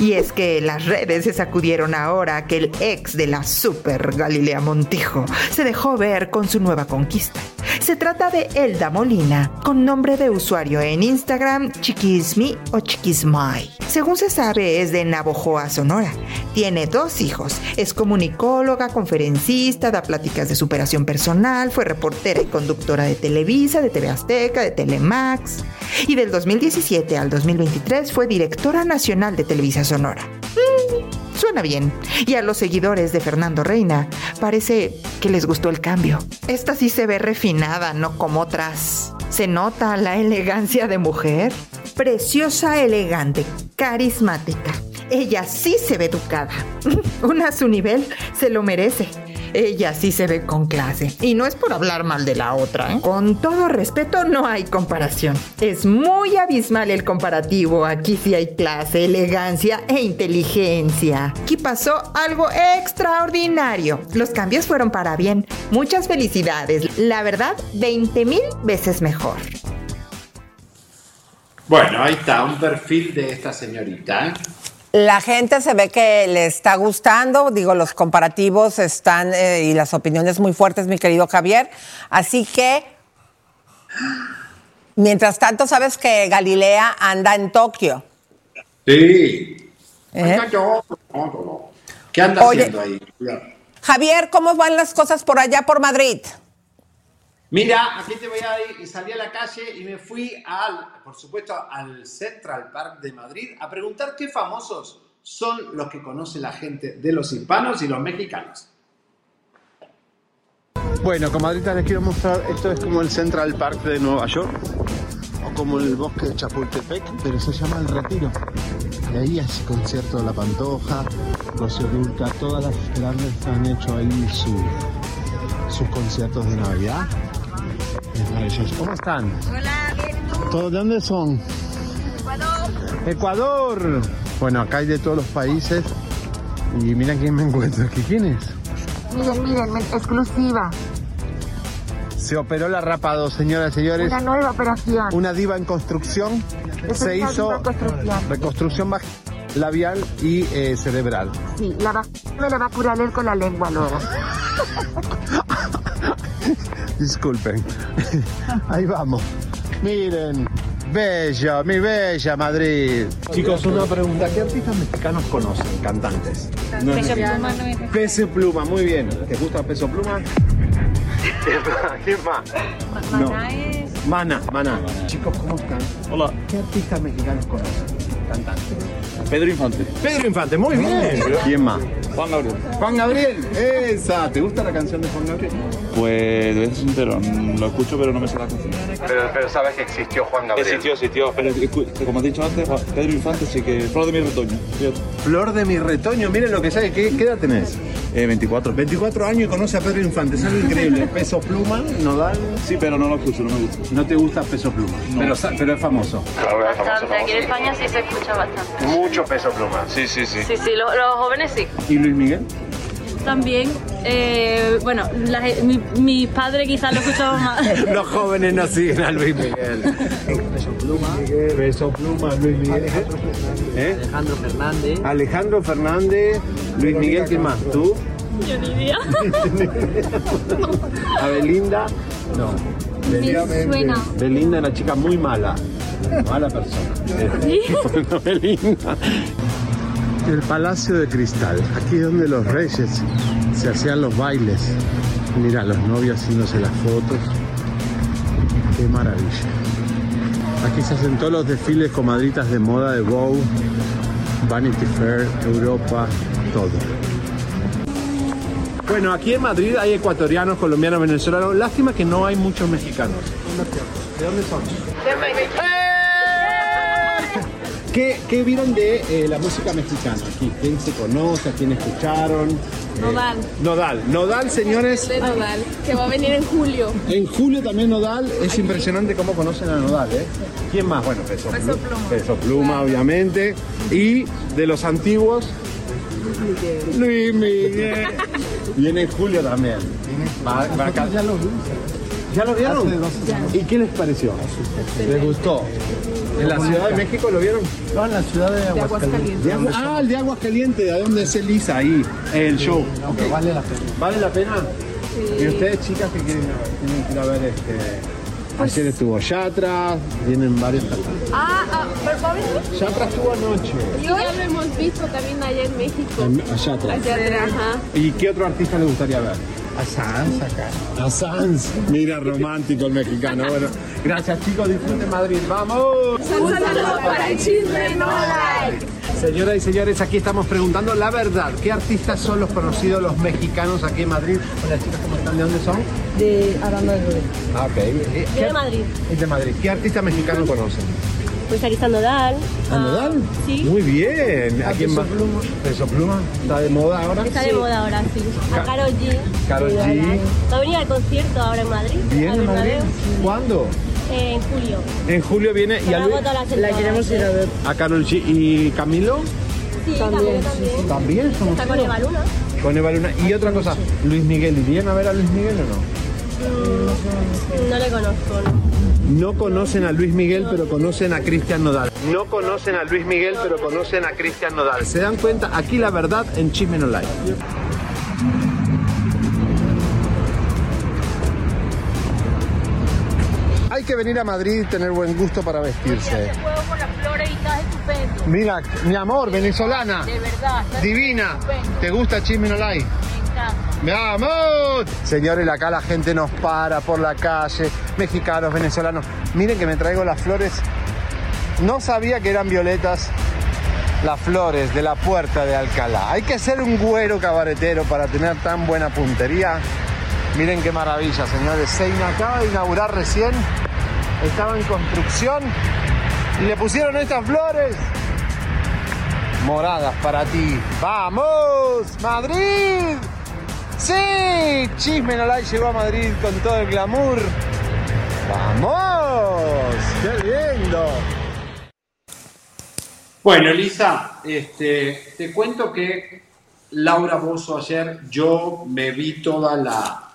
Y es que las redes se sacudieron ahora que el ex de la super Galilea Montijo se dejó ver con su nueva conquista. Se trata de Elda Molina, con nombre de usuario en Instagram Chiquismi o Chiquismai. Según se sabe, es de Navojoa, Sonora. Tiene dos hijos. Es comunicóloga, conferencista, da pláticas de superación personal, fue reportera y conductora de Televisa, de TV Azteca, de Telemax. Y del 2017 al 2023 fue directora nacional de Televisa Sonora. Mm, suena bien. Y a los seguidores de Fernando Reina parece que les gustó el cambio. Esta sí se ve refinada, no como otras. Se nota la elegancia de mujer. Preciosa, elegante, carismática. Ella sí se ve educada. Una a su nivel se lo merece. Ella sí se ve con clase. Y no es por hablar mal de la otra. ¿eh? Con todo respeto, no hay comparación. Es muy abismal el comparativo. Aquí sí hay clase, elegancia e inteligencia. Aquí pasó algo extraordinario. Los cambios fueron para bien. Muchas felicidades. La verdad, 20 mil veces mejor. Bueno, ahí está, un perfil de esta señorita. La gente se ve que le está gustando, digo, los comparativos están eh, y las opiniones muy fuertes, mi querido Javier. Así que, mientras tanto, sabes que Galilea anda en Tokio. Sí. ¿Eh? ¿Qué anda Oye. haciendo ahí? Javier, ¿cómo van las cosas por allá por Madrid? Mira, aquí te voy a ir, y salí a la calle y me fui al, por supuesto, al Central Park de Madrid a preguntar qué famosos son los que conoce la gente de los hispanos y los mexicanos. Bueno, comadritas, les quiero mostrar, esto es como el Central Park de Nueva York, o como el bosque de Chapultepec, pero se llama El Retiro. Y ahí es concierto de La Pantoja, Rocío Dulca, todas las grandes han hecho ahí su- sus conciertos de Navidad. ¿Cómo están? Hola, ¿Todos de dónde son? Ecuador. Ecuador. Bueno, acá hay de todos los países. Y mira quién me encuentro aquí. ¿Quién es? Miren, miren, exclusiva. Se operó la rapado, señoras y señores. Una nueva operación. Una diva en construcción. Se hizo construcción. reconstrucción labial y eh, cerebral. Sí, la va me la va a curar él con la lengua luego. Disculpen. Ahí vamos. Miren. Bella, mi bella Madrid. Chicos, una pregunta. ¿Qué artistas mexicanos conocen? Cantantes. No es Peso mexicano. Pluma no es- Peso Pluma, muy bien. ¿Te gusta Peso Pluma? ¿Quién más? No. Mana, Mana. Chicos, ¿cómo están? Hola. ¿Qué artistas mexicanos conocen? Cantantes. Pedro Infante. Pedro Infante, muy bien. ¿Quién más? Juan Gabriel. Juan Gabriel, esa. ¿Te gusta la canción de Juan Gabriel? Pues, de ser sincero, mm, lo escucho, pero no me sé la canción. Pero, pero sabes que existió Juan Gabriel. Existió, existió, pero como te he dicho antes, Pedro Infante sí que flor de mi retoño. Flor de mi retoño, miren lo que sabe. ¿Qué, qué edad tenés? Eh, 24. 24 años y conoce a Pedro Infante, es algo increíble. Peso Pluma, Nodal. Sí, pero no lo escucho, no me gusta. No te gusta Peso Pluma, pero, sa- pero es famoso. Bastante, aquí en España sí se escucha bastante. Mucho Peso Pluma. Sí, sí, sí. Sí, sí, lo- los jóvenes sí. ¿Y Luis Miguel? también, eh, bueno, la mi, mi padre quizás lo escuchaba más. Los jóvenes no siguen a Luis Miguel. Beso Pluma. Beso Pluma, Luis Miguel. ¿Eh? Alejandro Fernández. Alejandro Fernández, Luis Miguel, ¿qué más? ¿Tú? Yo ni idea. ¿A Belinda? No. Me suena. Belinda era una chica muy mala. Mala persona. ¿Sí? Belinda. El Palacio de Cristal. Aquí es donde los reyes se hacían los bailes. Mira, los novios haciéndose las fotos. Qué maravilla. Aquí se hacen todos los desfiles comadritas de moda de Vogue, Vanity Fair, Europa, todo. Bueno, aquí en Madrid hay ecuatorianos, colombianos, venezolanos. Lástima que no hay muchos mexicanos. ¿De dónde son? ¿Qué, qué vieron de eh, la música mexicana aquí? ¿Quién se conoce? ¿A quién escucharon? Eh, Nodal. Nodal. Nodal, señores. De Nodal, que va a venir en julio. En julio también Nodal. Es impresionante cómo conocen a Nodal, ¿eh? ¿Quién más? Bueno, Peso, Peso Pluma. Pluma. Peso Pluma, obviamente. Y de los antiguos, Luis Miguel. Viene en julio también. Va- va acá. Ya lo vi. ¿Ya lo vieron? ¿Y qué les pareció? ¿Les gustó? ¿En la Ciudad de México lo vieron? No, en la ciudad de Aguascalientes. De Agua- ah, el de Aguascalientes, ¿de dónde es Elisa? Ahí, el show. No, vale la pena. ¿Vale la pena? ¿Y ustedes, chicas, que quieren, tienen que ir a ver este... Ayer estuvo Yatra, vienen varios. Ah, ah, ¿pero a venir? Yatra estuvo anoche. Y ya lo hemos visto también allá en México. En- a Yatra. Allá atrás, ajá. ¿Y qué otro artista le gustaría ver? A Sanz acá. A Sanz. Mira, romántico el mexicano. Bueno, gracias chicos, disfruten Madrid. ¡Vamos! Un saludo para el chisme, no like. Señoras y señores, aquí estamos preguntando la verdad. ¿Qué artistas son los conocidos los mexicanos aquí en Madrid? Hola chicas, ¿cómo están? ¿De dónde son? De Aranda de Rubén. Ah, ok. De Madrid. Es de Madrid. ¿Qué artista mexicano conocen? Pues aquí está Nodal. ¿A Nodal? Sí. Muy bien. ¿A ¿A quién más? Pluma? ¿Peso Pluma? ¿Está de moda ahora? Está de moda ahora, sí. A Karol G. Karol G. Va a venir al concierto ahora en Madrid. ¿Viene a Madrid? ¿Cuándo? Eh, en julio. En julio viene y a, Luis- todas las entradas. a Karol G. ¿Y Camilo? Sí, también. también. También Está con Eva Luna. Con Eva Luna. Y otra cosa, Luis Miguel. ¿Irían a ver a Luis Miguel o no? Mm, No le conozco, ¿no? No conocen a Luis Miguel, pero conocen a Cristian Nodal. No conocen a Luis Miguel, pero conocen a Cristian Nodal. ¿Se dan cuenta? Aquí la verdad en Chisme No Live. Hay que venir a Madrid y tener buen gusto para vestirse. estupendo. Mira, mi amor, venezolana. De verdad. Divina. ¿Te gusta Chisme No Live? Me encanta. ¡Vamos! Señores, acá la gente nos para por la calle, mexicanos, venezolanos. Miren que me traigo las flores. No sabía que eran violetas las flores de la puerta de Alcalá. Hay que ser un güero cabaretero para tener tan buena puntería. Miren qué maravilla, señores. Se acaba de inaugurar recién. Estaba en construcción y le pusieron estas flores moradas para ti. ¡Vamos! ¡Madrid! ¡Sí! Chisme no llegó a Madrid con todo el glamour. ¡Vamos! ¡Qué lindo! Bueno, Elisa, este, te cuento que Laura Bozo ayer, yo me vi toda la,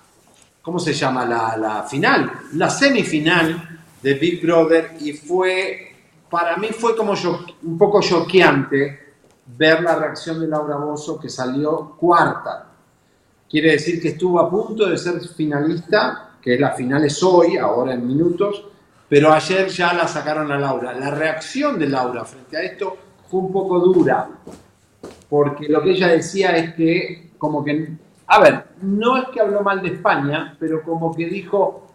¿cómo se llama? La, la final, la semifinal de Big Brother y fue, para mí fue como yo, un poco choqueante ver la reacción de Laura Bozo que salió cuarta. Quiere decir que estuvo a punto de ser finalista, que la final es hoy, ahora en minutos, pero ayer ya la sacaron a Laura. La reacción de Laura frente a esto fue un poco dura, porque lo que ella decía es que, como que, a ver, no es que habló mal de España, pero como que dijo,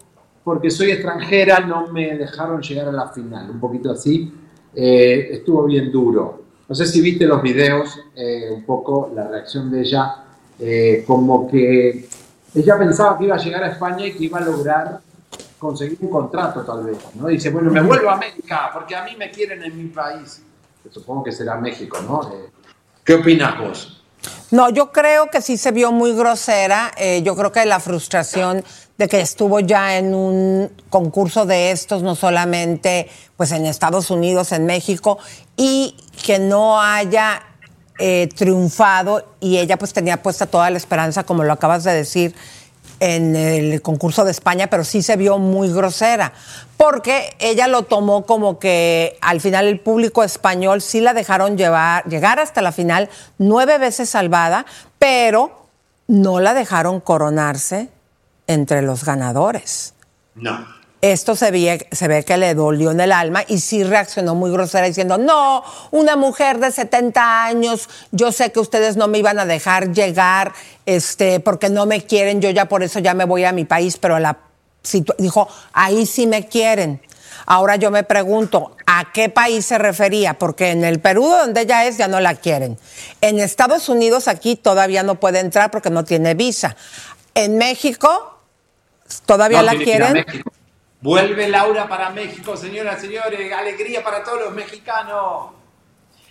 porque soy extranjera, no me dejaron llegar a la final, un poquito así, eh, estuvo bien duro. No sé si viste los videos, eh, un poco la reacción de ella, eh, como que ella pensaba que iba a llegar a España y que iba a lograr conseguir un contrato tal vez, ¿no? Dice, bueno, me vuelvo a América porque a mí me quieren en mi país. Que supongo que será México, ¿no? Eh, ¿Qué opinas vos? No, yo creo que sí se vio muy grosera. Eh, yo creo que la frustración de que estuvo ya en un concurso de estos, no solamente pues en Estados Unidos, en México, y que no haya eh, triunfado y ella pues tenía puesta toda la esperanza, como lo acabas de decir, en el concurso de España, pero sí se vio muy grosera, porque ella lo tomó como que al final el público español sí la dejaron llevar, llegar hasta la final nueve veces salvada, pero no la dejaron coronarse entre los ganadores. No. Esto se ve, se ve que le dolió en el alma y sí reaccionó muy grosera diciendo, no, una mujer de 70 años, yo sé que ustedes no me iban a dejar llegar este, porque no me quieren, yo ya por eso ya me voy a mi país, pero la dijo, ahí sí me quieren. Ahora yo me pregunto, ¿a qué país se refería? Porque en el Perú, donde ella es, ya no la quieren. En Estados Unidos, aquí todavía no puede entrar porque no tiene visa. En México, todavía No, la quieren. Vuelve Laura para México, señoras, señores. Alegría para todos los mexicanos.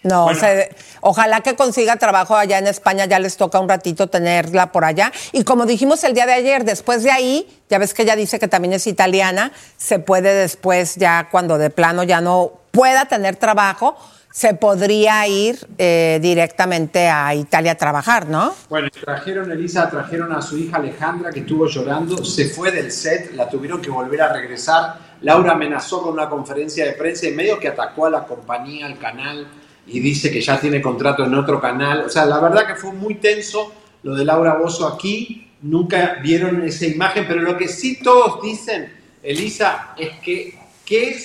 No, Bueno. se- ojalá que consiga trabajo allá en España, ya les toca un ratito tenerla por allá. Y como dijimos el día de ayer, después de ahí, ya ves que ella dice que también es italiana, se puede después, ya cuando de plano ya no pueda tener trabajo, se podría ir eh, directamente a Italia a trabajar, ¿no? Bueno, trajeron, Elisa, trajeron a su hija Alejandra que estuvo llorando, se fue del set, la tuvieron que volver a regresar. Laura amenazó con una conferencia de prensa y medio que atacó a la compañía, al canal, y dice que ya tiene contrato en otro canal. O sea, la verdad que fue muy tenso lo de Laura Bozo aquí. Nunca vieron esa imagen, pero lo que sí todos dicen, Elisa, es que ¿qué,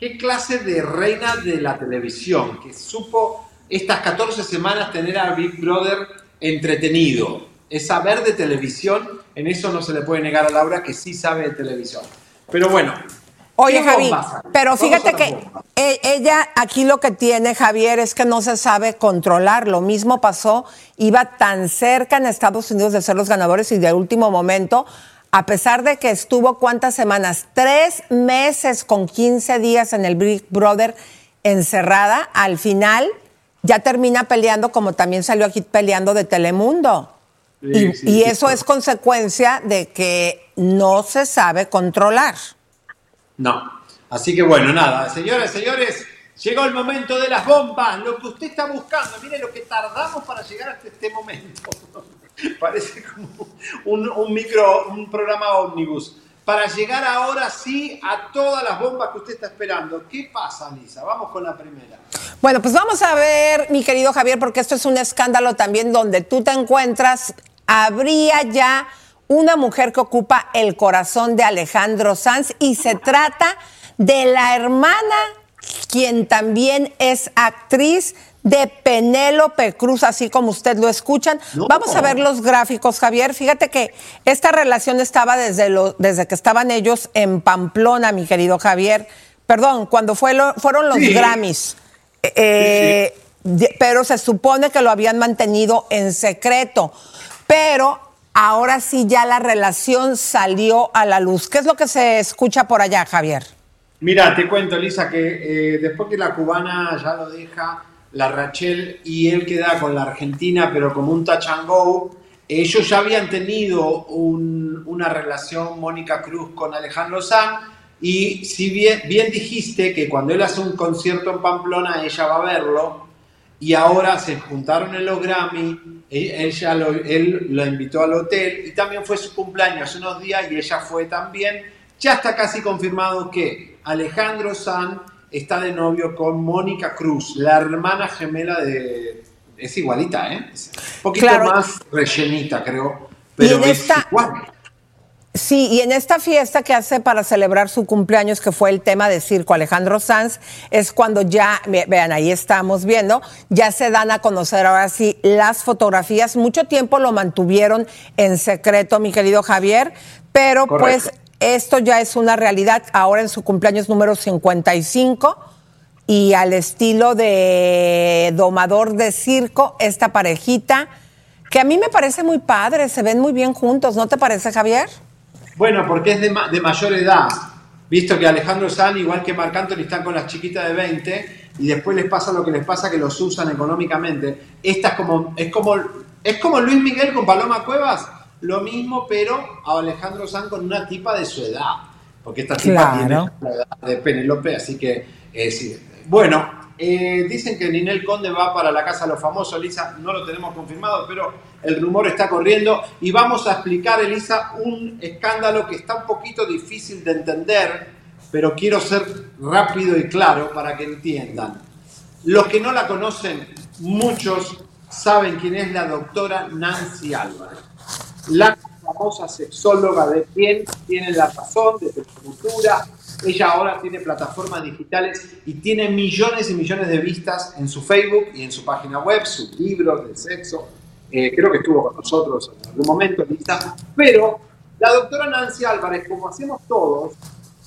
qué clase de reina de la televisión que supo estas 14 semanas tener a Big Brother entretenido. Es saber de televisión, en eso no se le puede negar a Laura que sí sabe de televisión. Pero bueno. Oye, ¿qué Javi, pero fíjate que e- ella aquí lo que tiene, Javier, es que no se sabe controlar. Lo mismo pasó, iba tan cerca en Estados Unidos de ser los ganadores y de último momento, a pesar de que estuvo cuántas semanas, tres meses con 15 días en el Big Brother encerrada, al final ya termina peleando como también salió aquí peleando de Telemundo. y Sí, sí, y sí. eso es consecuencia de que no se sabe controlar. No. Así que bueno, nada, señoras, señores, llegó el momento de las bombas, lo que usted está buscando. Mire lo que tardamos para llegar hasta este momento. Parece como un, un micro, un programa ómnibus. Para llegar ahora sí a todas las bombas que usted está esperando. ¿Qué pasa, Lisa? Vamos con la primera. Bueno, pues vamos a ver, mi querido Javier, porque esto es un escándalo también donde tú te encuentras. Habría ya una mujer que ocupa el corazón de Alejandro Sanz y se trata de la hermana, quien también es actriz de Penélope Cruz, así como usted lo escuchan. Vamos a ver los gráficos, Javier. Fíjate que esta relación estaba desde, lo- desde que estaban ellos en Pamplona, mi querido Javier. Perdón, cuando fue lo- fueron los Sí. Grammys. Eh, de- pero se supone que lo habían mantenido en secreto. Pero ahora sí ya la relación salió a la luz. ¿Qué es lo que se escucha por allá, Javier? Mira, te cuento, Lisa, que eh, después que la cubana ya lo deja, la Rachel y él queda con la Argentina, pero como un touch ellos ya habían tenido un- una relación, Mónica Cruz con Alejandro Sanz, y si bien, dijiste que cuando él hace un concierto en Pamplona, ella va a verlo, y ahora se juntaron en los Grammy, e- ella lo- él lo invitó al hotel, y también fue su cumpleaños unos días, y ella fue también. Ya está casi confirmado que Alejandro Sanz está de novio con Mónica Cruz, la hermana gemela de... Es igualita, ¿eh? Es un poquito Claro. más rellenita, creo, pero en es esta- igual. Sí, y en esta fiesta que hace para celebrar su cumpleaños, que fue el tema de circo Alejandro Sanz, es cuando ya, ve- vean, ahí estamos viendo, ya se dan a conocer ahora sí las fotografías. Mucho tiempo lo mantuvieron en secreto, mi querido Javier, pero Correcto. pues esto ya es una realidad ahora en su cumpleaños número 55 y al estilo de domador de circo, esta parejita, que a mí me parece muy padre, se ven muy bien juntos, ¿no te parece, Javier? Bueno, porque es de, ma- de mayor edad. Visto que Alejandro Sanz, igual que Marc Anthony, están con las chiquitas de 20 y después les pasa lo que les pasa, que los usan económicamente. Esta es como, es como, es como Luis Miguel con Paloma Cuevas, lo mismo, pero a Alejandro Sanz con una tipa de su edad. Porque esta tipa Claro. tiene la edad de Penélope, así que eh, sí. Bueno, Eh, dicen que Ninel Conde va para la Casa de los Famosos, Elisa, no lo tenemos confirmado, pero el rumor está corriendo y vamos a explicar, Elisa, un escándalo que está un poquito difícil de entender, pero quiero ser rápido y claro para que entiendan. Los que no la conocen, muchos saben quién es la doctora Nancy Álvarez, la famosa sexóloga de quien tiene la razón, de cultura. Ella ahora tiene plataformas digitales y tiene millones y millones de vistas en su Facebook y en su página web, sus libros de sexo. Eh, creo que estuvo con nosotros en algún momento, Lisa. Pero la doctora Nancy Álvarez, como hacemos todos,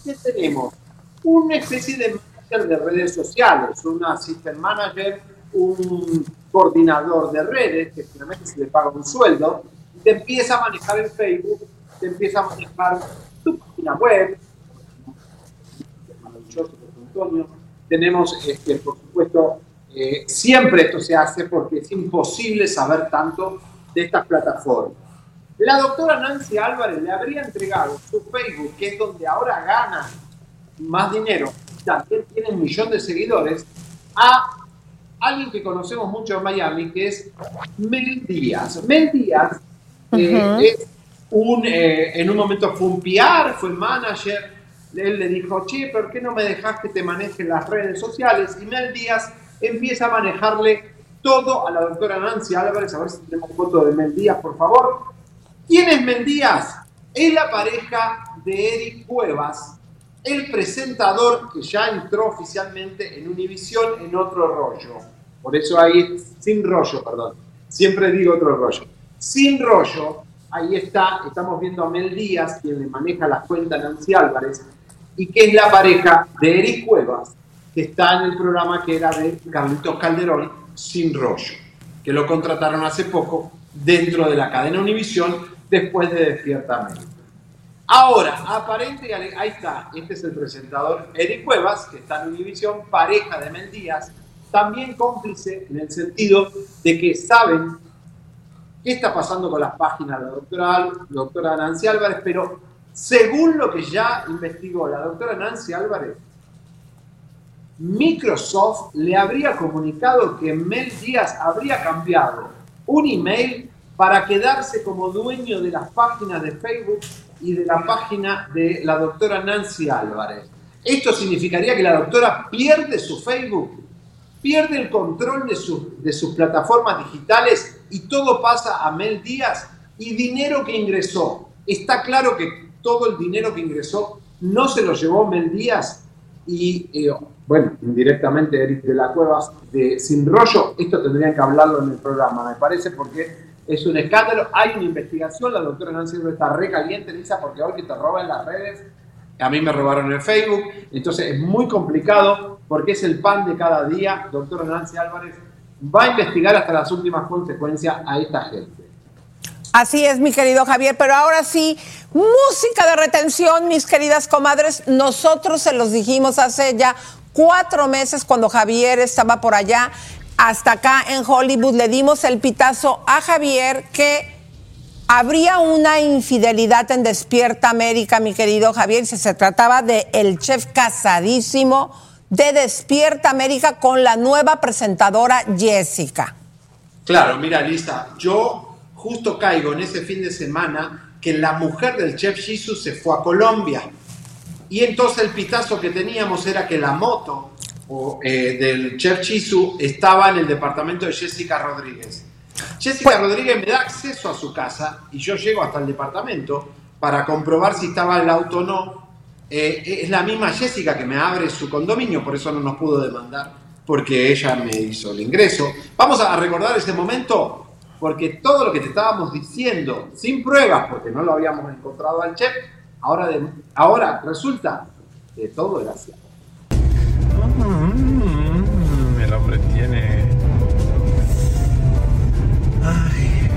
¿qué tenemos? Una especie de manager de redes sociales, una assistant manager, un coordinador de redes, que finalmente se le paga un sueldo, te empieza a manejar el Facebook, te empieza a manejar tu página web. Tenemos, este, por supuesto, eh, siempre esto se hace porque es imposible saber tanto de estas plataformas. La doctora Nancy Álvarez le habría entregado su Facebook, que es donde ahora gana más dinero, también tiene un millón de seguidores, a alguien que conocemos mucho en Miami, que es Mel Díaz. Mel Díaz eh, es un, eh, en un momento fue un PR, fue manager, él le dijo, che, ¿por qué no me dejas que te maneje las redes sociales? Y Mel Díaz empieza a manejarle todo a la doctora Nancy Álvarez, a ver si tenemos foto de Mel Díaz, por favor. ¿Quién es Mel Díaz? Es la pareja de Eric Cuevas, el presentador que ya entró oficialmente en Univisión en otro rollo. Por eso ahí, sin rollo, perdón. Siempre digo otro rollo. Sin rollo, ahí está, estamos viendo a Mel Díaz, quien le maneja las cuentas Nancy Álvarez, y que es la pareja de Eric Cuevas, que está en el programa que era de Carlitos Calderón, Sin Rollo, que lo contrataron hace poco dentro de la cadena Univisión después de Despierta América. Ahora, aparente, ahí está, este es el presentador Eric Cuevas, que está en Univisión, pareja de Mel Díaz, también cómplice en el sentido de que saben qué está pasando con las páginas de la doctora, Nancy Álvarez, pero según lo que ya investigó la doctora Nancy Álvarez, Microsoft le habría comunicado que Mel Díaz habría cambiado un email para quedarse como dueño de las páginas de Facebook y de la página de la doctora Nancy Álvarez. Esto significaría que la doctora pierde su Facebook, pierde el control de, de sus plataformas digitales y todo pasa a Mel Díaz y dinero que ingresó. Está claro que todo el dinero que ingresó no se lo llevó Mel Díaz y, eh, bueno, indirectamente Eric de la Cuevas de Sin Rollo. Esto tendrían que hablarlo en el programa, me parece, porque es un escándalo. Hay una investigación, la doctora Nancy está recaliente, Lisa, porque hoy que te roban las redes, a mí me robaron en Facebook, entonces es muy complicado porque es el pan de cada día. Doctora Nancy Álvarez va a investigar hasta las últimas consecuencias a esta gente. Así es, mi querido Javier, pero ahora sí, música de retención, mis queridas comadres. Nosotros se los dijimos hace ya cuatro meses cuando Javier estaba por allá, hasta acá en Hollywood, le dimos el pitazo a Javier que habría una infidelidad en Despierta América, mi querido Javier, si se trataba de el chef casadísimo de Despierta América con la nueva presentadora Jessica. Claro, mira, Lisa, yo justo caigo en ese fin de semana que la mujer del chef Jesus se fue a Colombia. Y entonces el pitazo que teníamos era que la moto eh, del chef Chisu estaba en el departamento de Jessica Rodríguez. Jessica pues- Rodríguez me da acceso a su casa y yo llego hasta el departamento para comprobar si estaba el auto o no eh, es la misma Jessica que me abre su condominio, por eso no nos pudo demandar, porque ella me hizo el ingreso. Vamos a recordar ese momento, porque todo lo que te estábamos diciendo, sin pruebas, porque no lo habíamos encontrado al chef, ahora, ahora resulta que todo era cierto. Mm, el hombre tiene... Ay,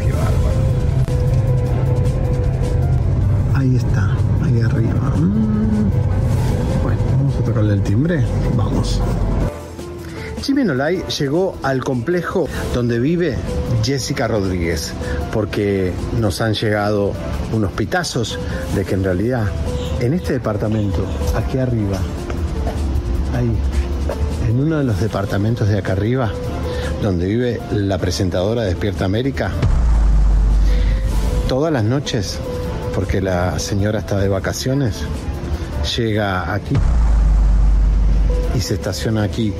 qué bárbaro. Ahí está vamos a tocarle el timbre. Vamos. Jimmy Nolay llegó al complejo donde vive Jessica Rodríguez, porque nos han llegado unos pitazos de que en realidad en este departamento, aquí arriba, ahí, en uno de los departamentos de acá arriba, donde vive la presentadora de Despierta América, todas las noches, porque la señora está de vacaciones, llega aquí y se estaciona aquí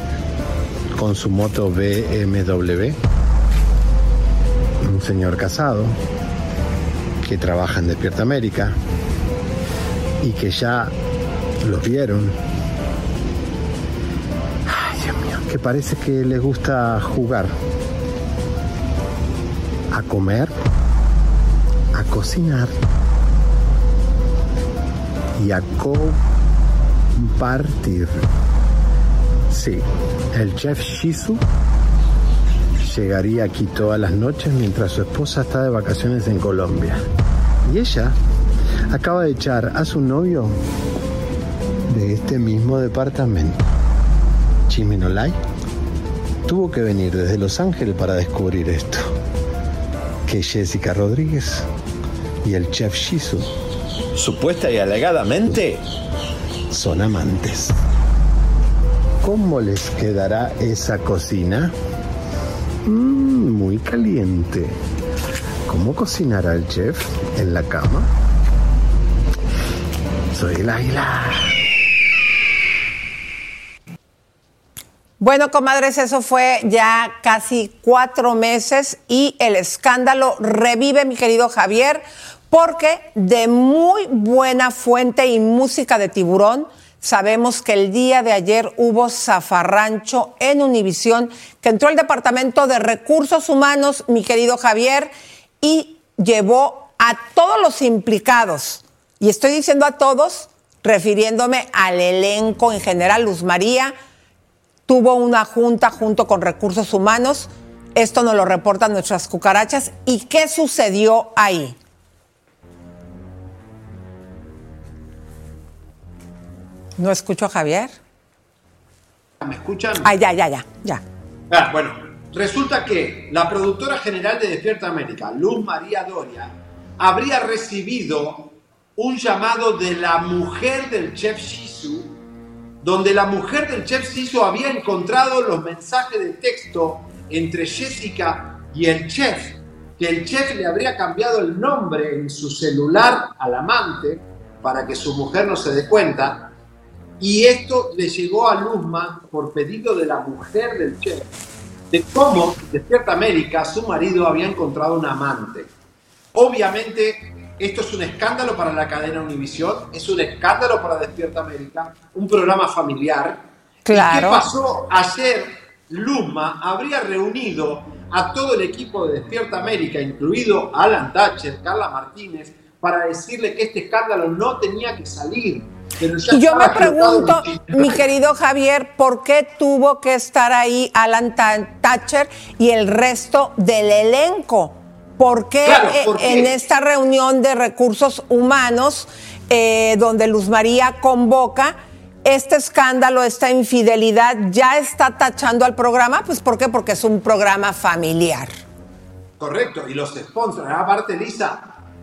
con su moto BMW. Un señor casado que trabaja en Despierta América y que ya los vieron. Ay, Dios mío, que parece que les gusta jugar, a comer, a cocinar y a compartir. Sí, el chef Shizu llegaría aquí todas las noches mientras su esposa está de vacaciones en Colombia. Y ella acaba de echar a su novio de este mismo departamento. Chiminolay tuvo que venir desde Los Ángeles para descubrir esto. Que Jessica Rodríguez y el chef Shizu, supuesta y alegadamente, son amantes. ¿Cómo les quedará esa cocina? Mm, muy caliente. ¿Cómo cocinará el chef en la cama? Soy el. Bueno, comadres, eso fue ya casi cuatro meses y el escándalo revive, mi querido Javier, porque de muy buena fuente y música de tiburón, sabemos que el día de ayer hubo zafarrancho en Univisión, que entró el Departamento de Recursos Humanos, mi querido Javier, y llevó a todos los implicados, y estoy diciendo a todos, refiriéndome al elenco en general, Luz María, tuvo una junta junto con recursos humanos. Esto nos lo reportan nuestras cucarachas. ¿Y qué sucedió ahí? No escucho a Javier. ¿Me escuchan? Ah, ya, ya, ya, ya. Ah, bueno, resulta que la productora general de Despierta América, Luz María Doria, habría recibido un llamado de la mujer del chef Shizu, donde la mujer del chef Shizu había encontrado los mensajes de texto entre Jessica y el chef, que el chef le habría cambiado el nombre en su celular al amante para que su mujer no se dé cuenta. Y esto le llegó a Luzma por pedido de la mujer del chef, de cómo Despierta América, su marido, había encontrado un amante. Obviamente, esto es un escándalo para la cadena Univisión, es un escándalo para Despierta América, un programa familiar. Claro. ¿Y qué pasó? Ayer Luzma habría reunido a todo el equipo de Despierta América, incluido Alan Thatcher, Carla Martínez, para decirle que este escándalo no tenía que salir. Y yo me pregunto, mi querido Javier, ¿por qué tuvo que estar ahí Alan Thatcher y el resto del elenco? ¿Por qué, Claro, eh, ¿por qué? en esta reunión de recursos humanos, eh, donde Luz María convoca, este escándalo, esta infidelidad, ya está tachando al programa? Pues ¿por qué? Porque es un programa familiar. Correcto, y los sponsors, aparte Lisa,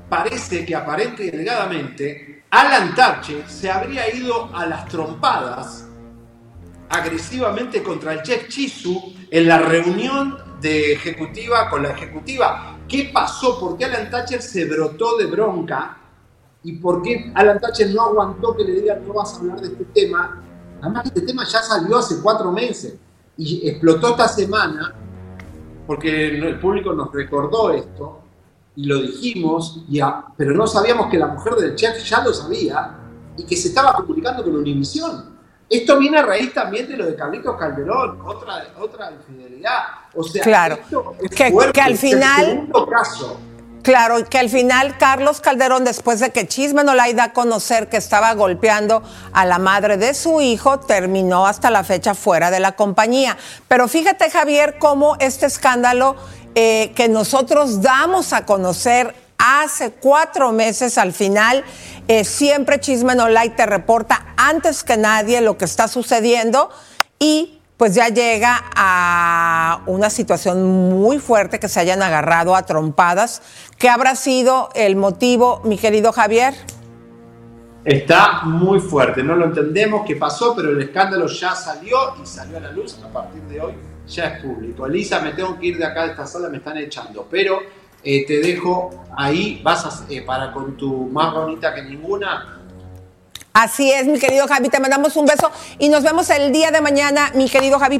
parece que aparente y delegadamente Alan Thatcher se habría ido a las trompadas agresivamente contra el chef Chisu en la reunión de ejecutiva con la ejecutiva. ¿Qué pasó? ¿Por qué Alan Thatcher se brotó de bronca? ¿Y por qué Alan Thatcher no aguantó que le digan no vas a hablar de este tema? Además, este tema ya salió hace cuatro meses y explotó esta semana porque el público nos recordó esto y lo dijimos, y a- pero no sabíamos que la mujer del chef ya lo sabía y que se estaba comunicando con Univisión. Esto viene a raíz también de lo de Carlitos Calderón, otra, otra infidelidad. O sea, Claro, esto es que- fuerte, que al el final- segundo caso. Claro, y que al final Carlos Calderón, después de que Chisme no da a conocer que estaba golpeando a la madre de su hijo, terminó hasta la fecha fuera de la compañía. Pero fíjate, Javier, cómo este escándalo eh, que nosotros damos a conocer hace cuatro meses al final, eh, siempre Chisme no te reporta antes que nadie lo que está sucediendo y pues ya llega a una situación muy fuerte que se hayan agarrado a trompadas. ¿Qué habrá sido el motivo, mi querido Javier? Está muy fuerte, no lo entendemos qué pasó, pero el escándalo ya salió y salió a la luz a partir de hoy, ya es público. Elisa, me tengo que ir de acá de esta sala, me están echando, pero eh, te dejo ahí, vas a, eh, para con tu más bonita que ninguna. Así es, mi querido Javi, te mandamos un beso y nos vemos el día de mañana, mi querido Javi.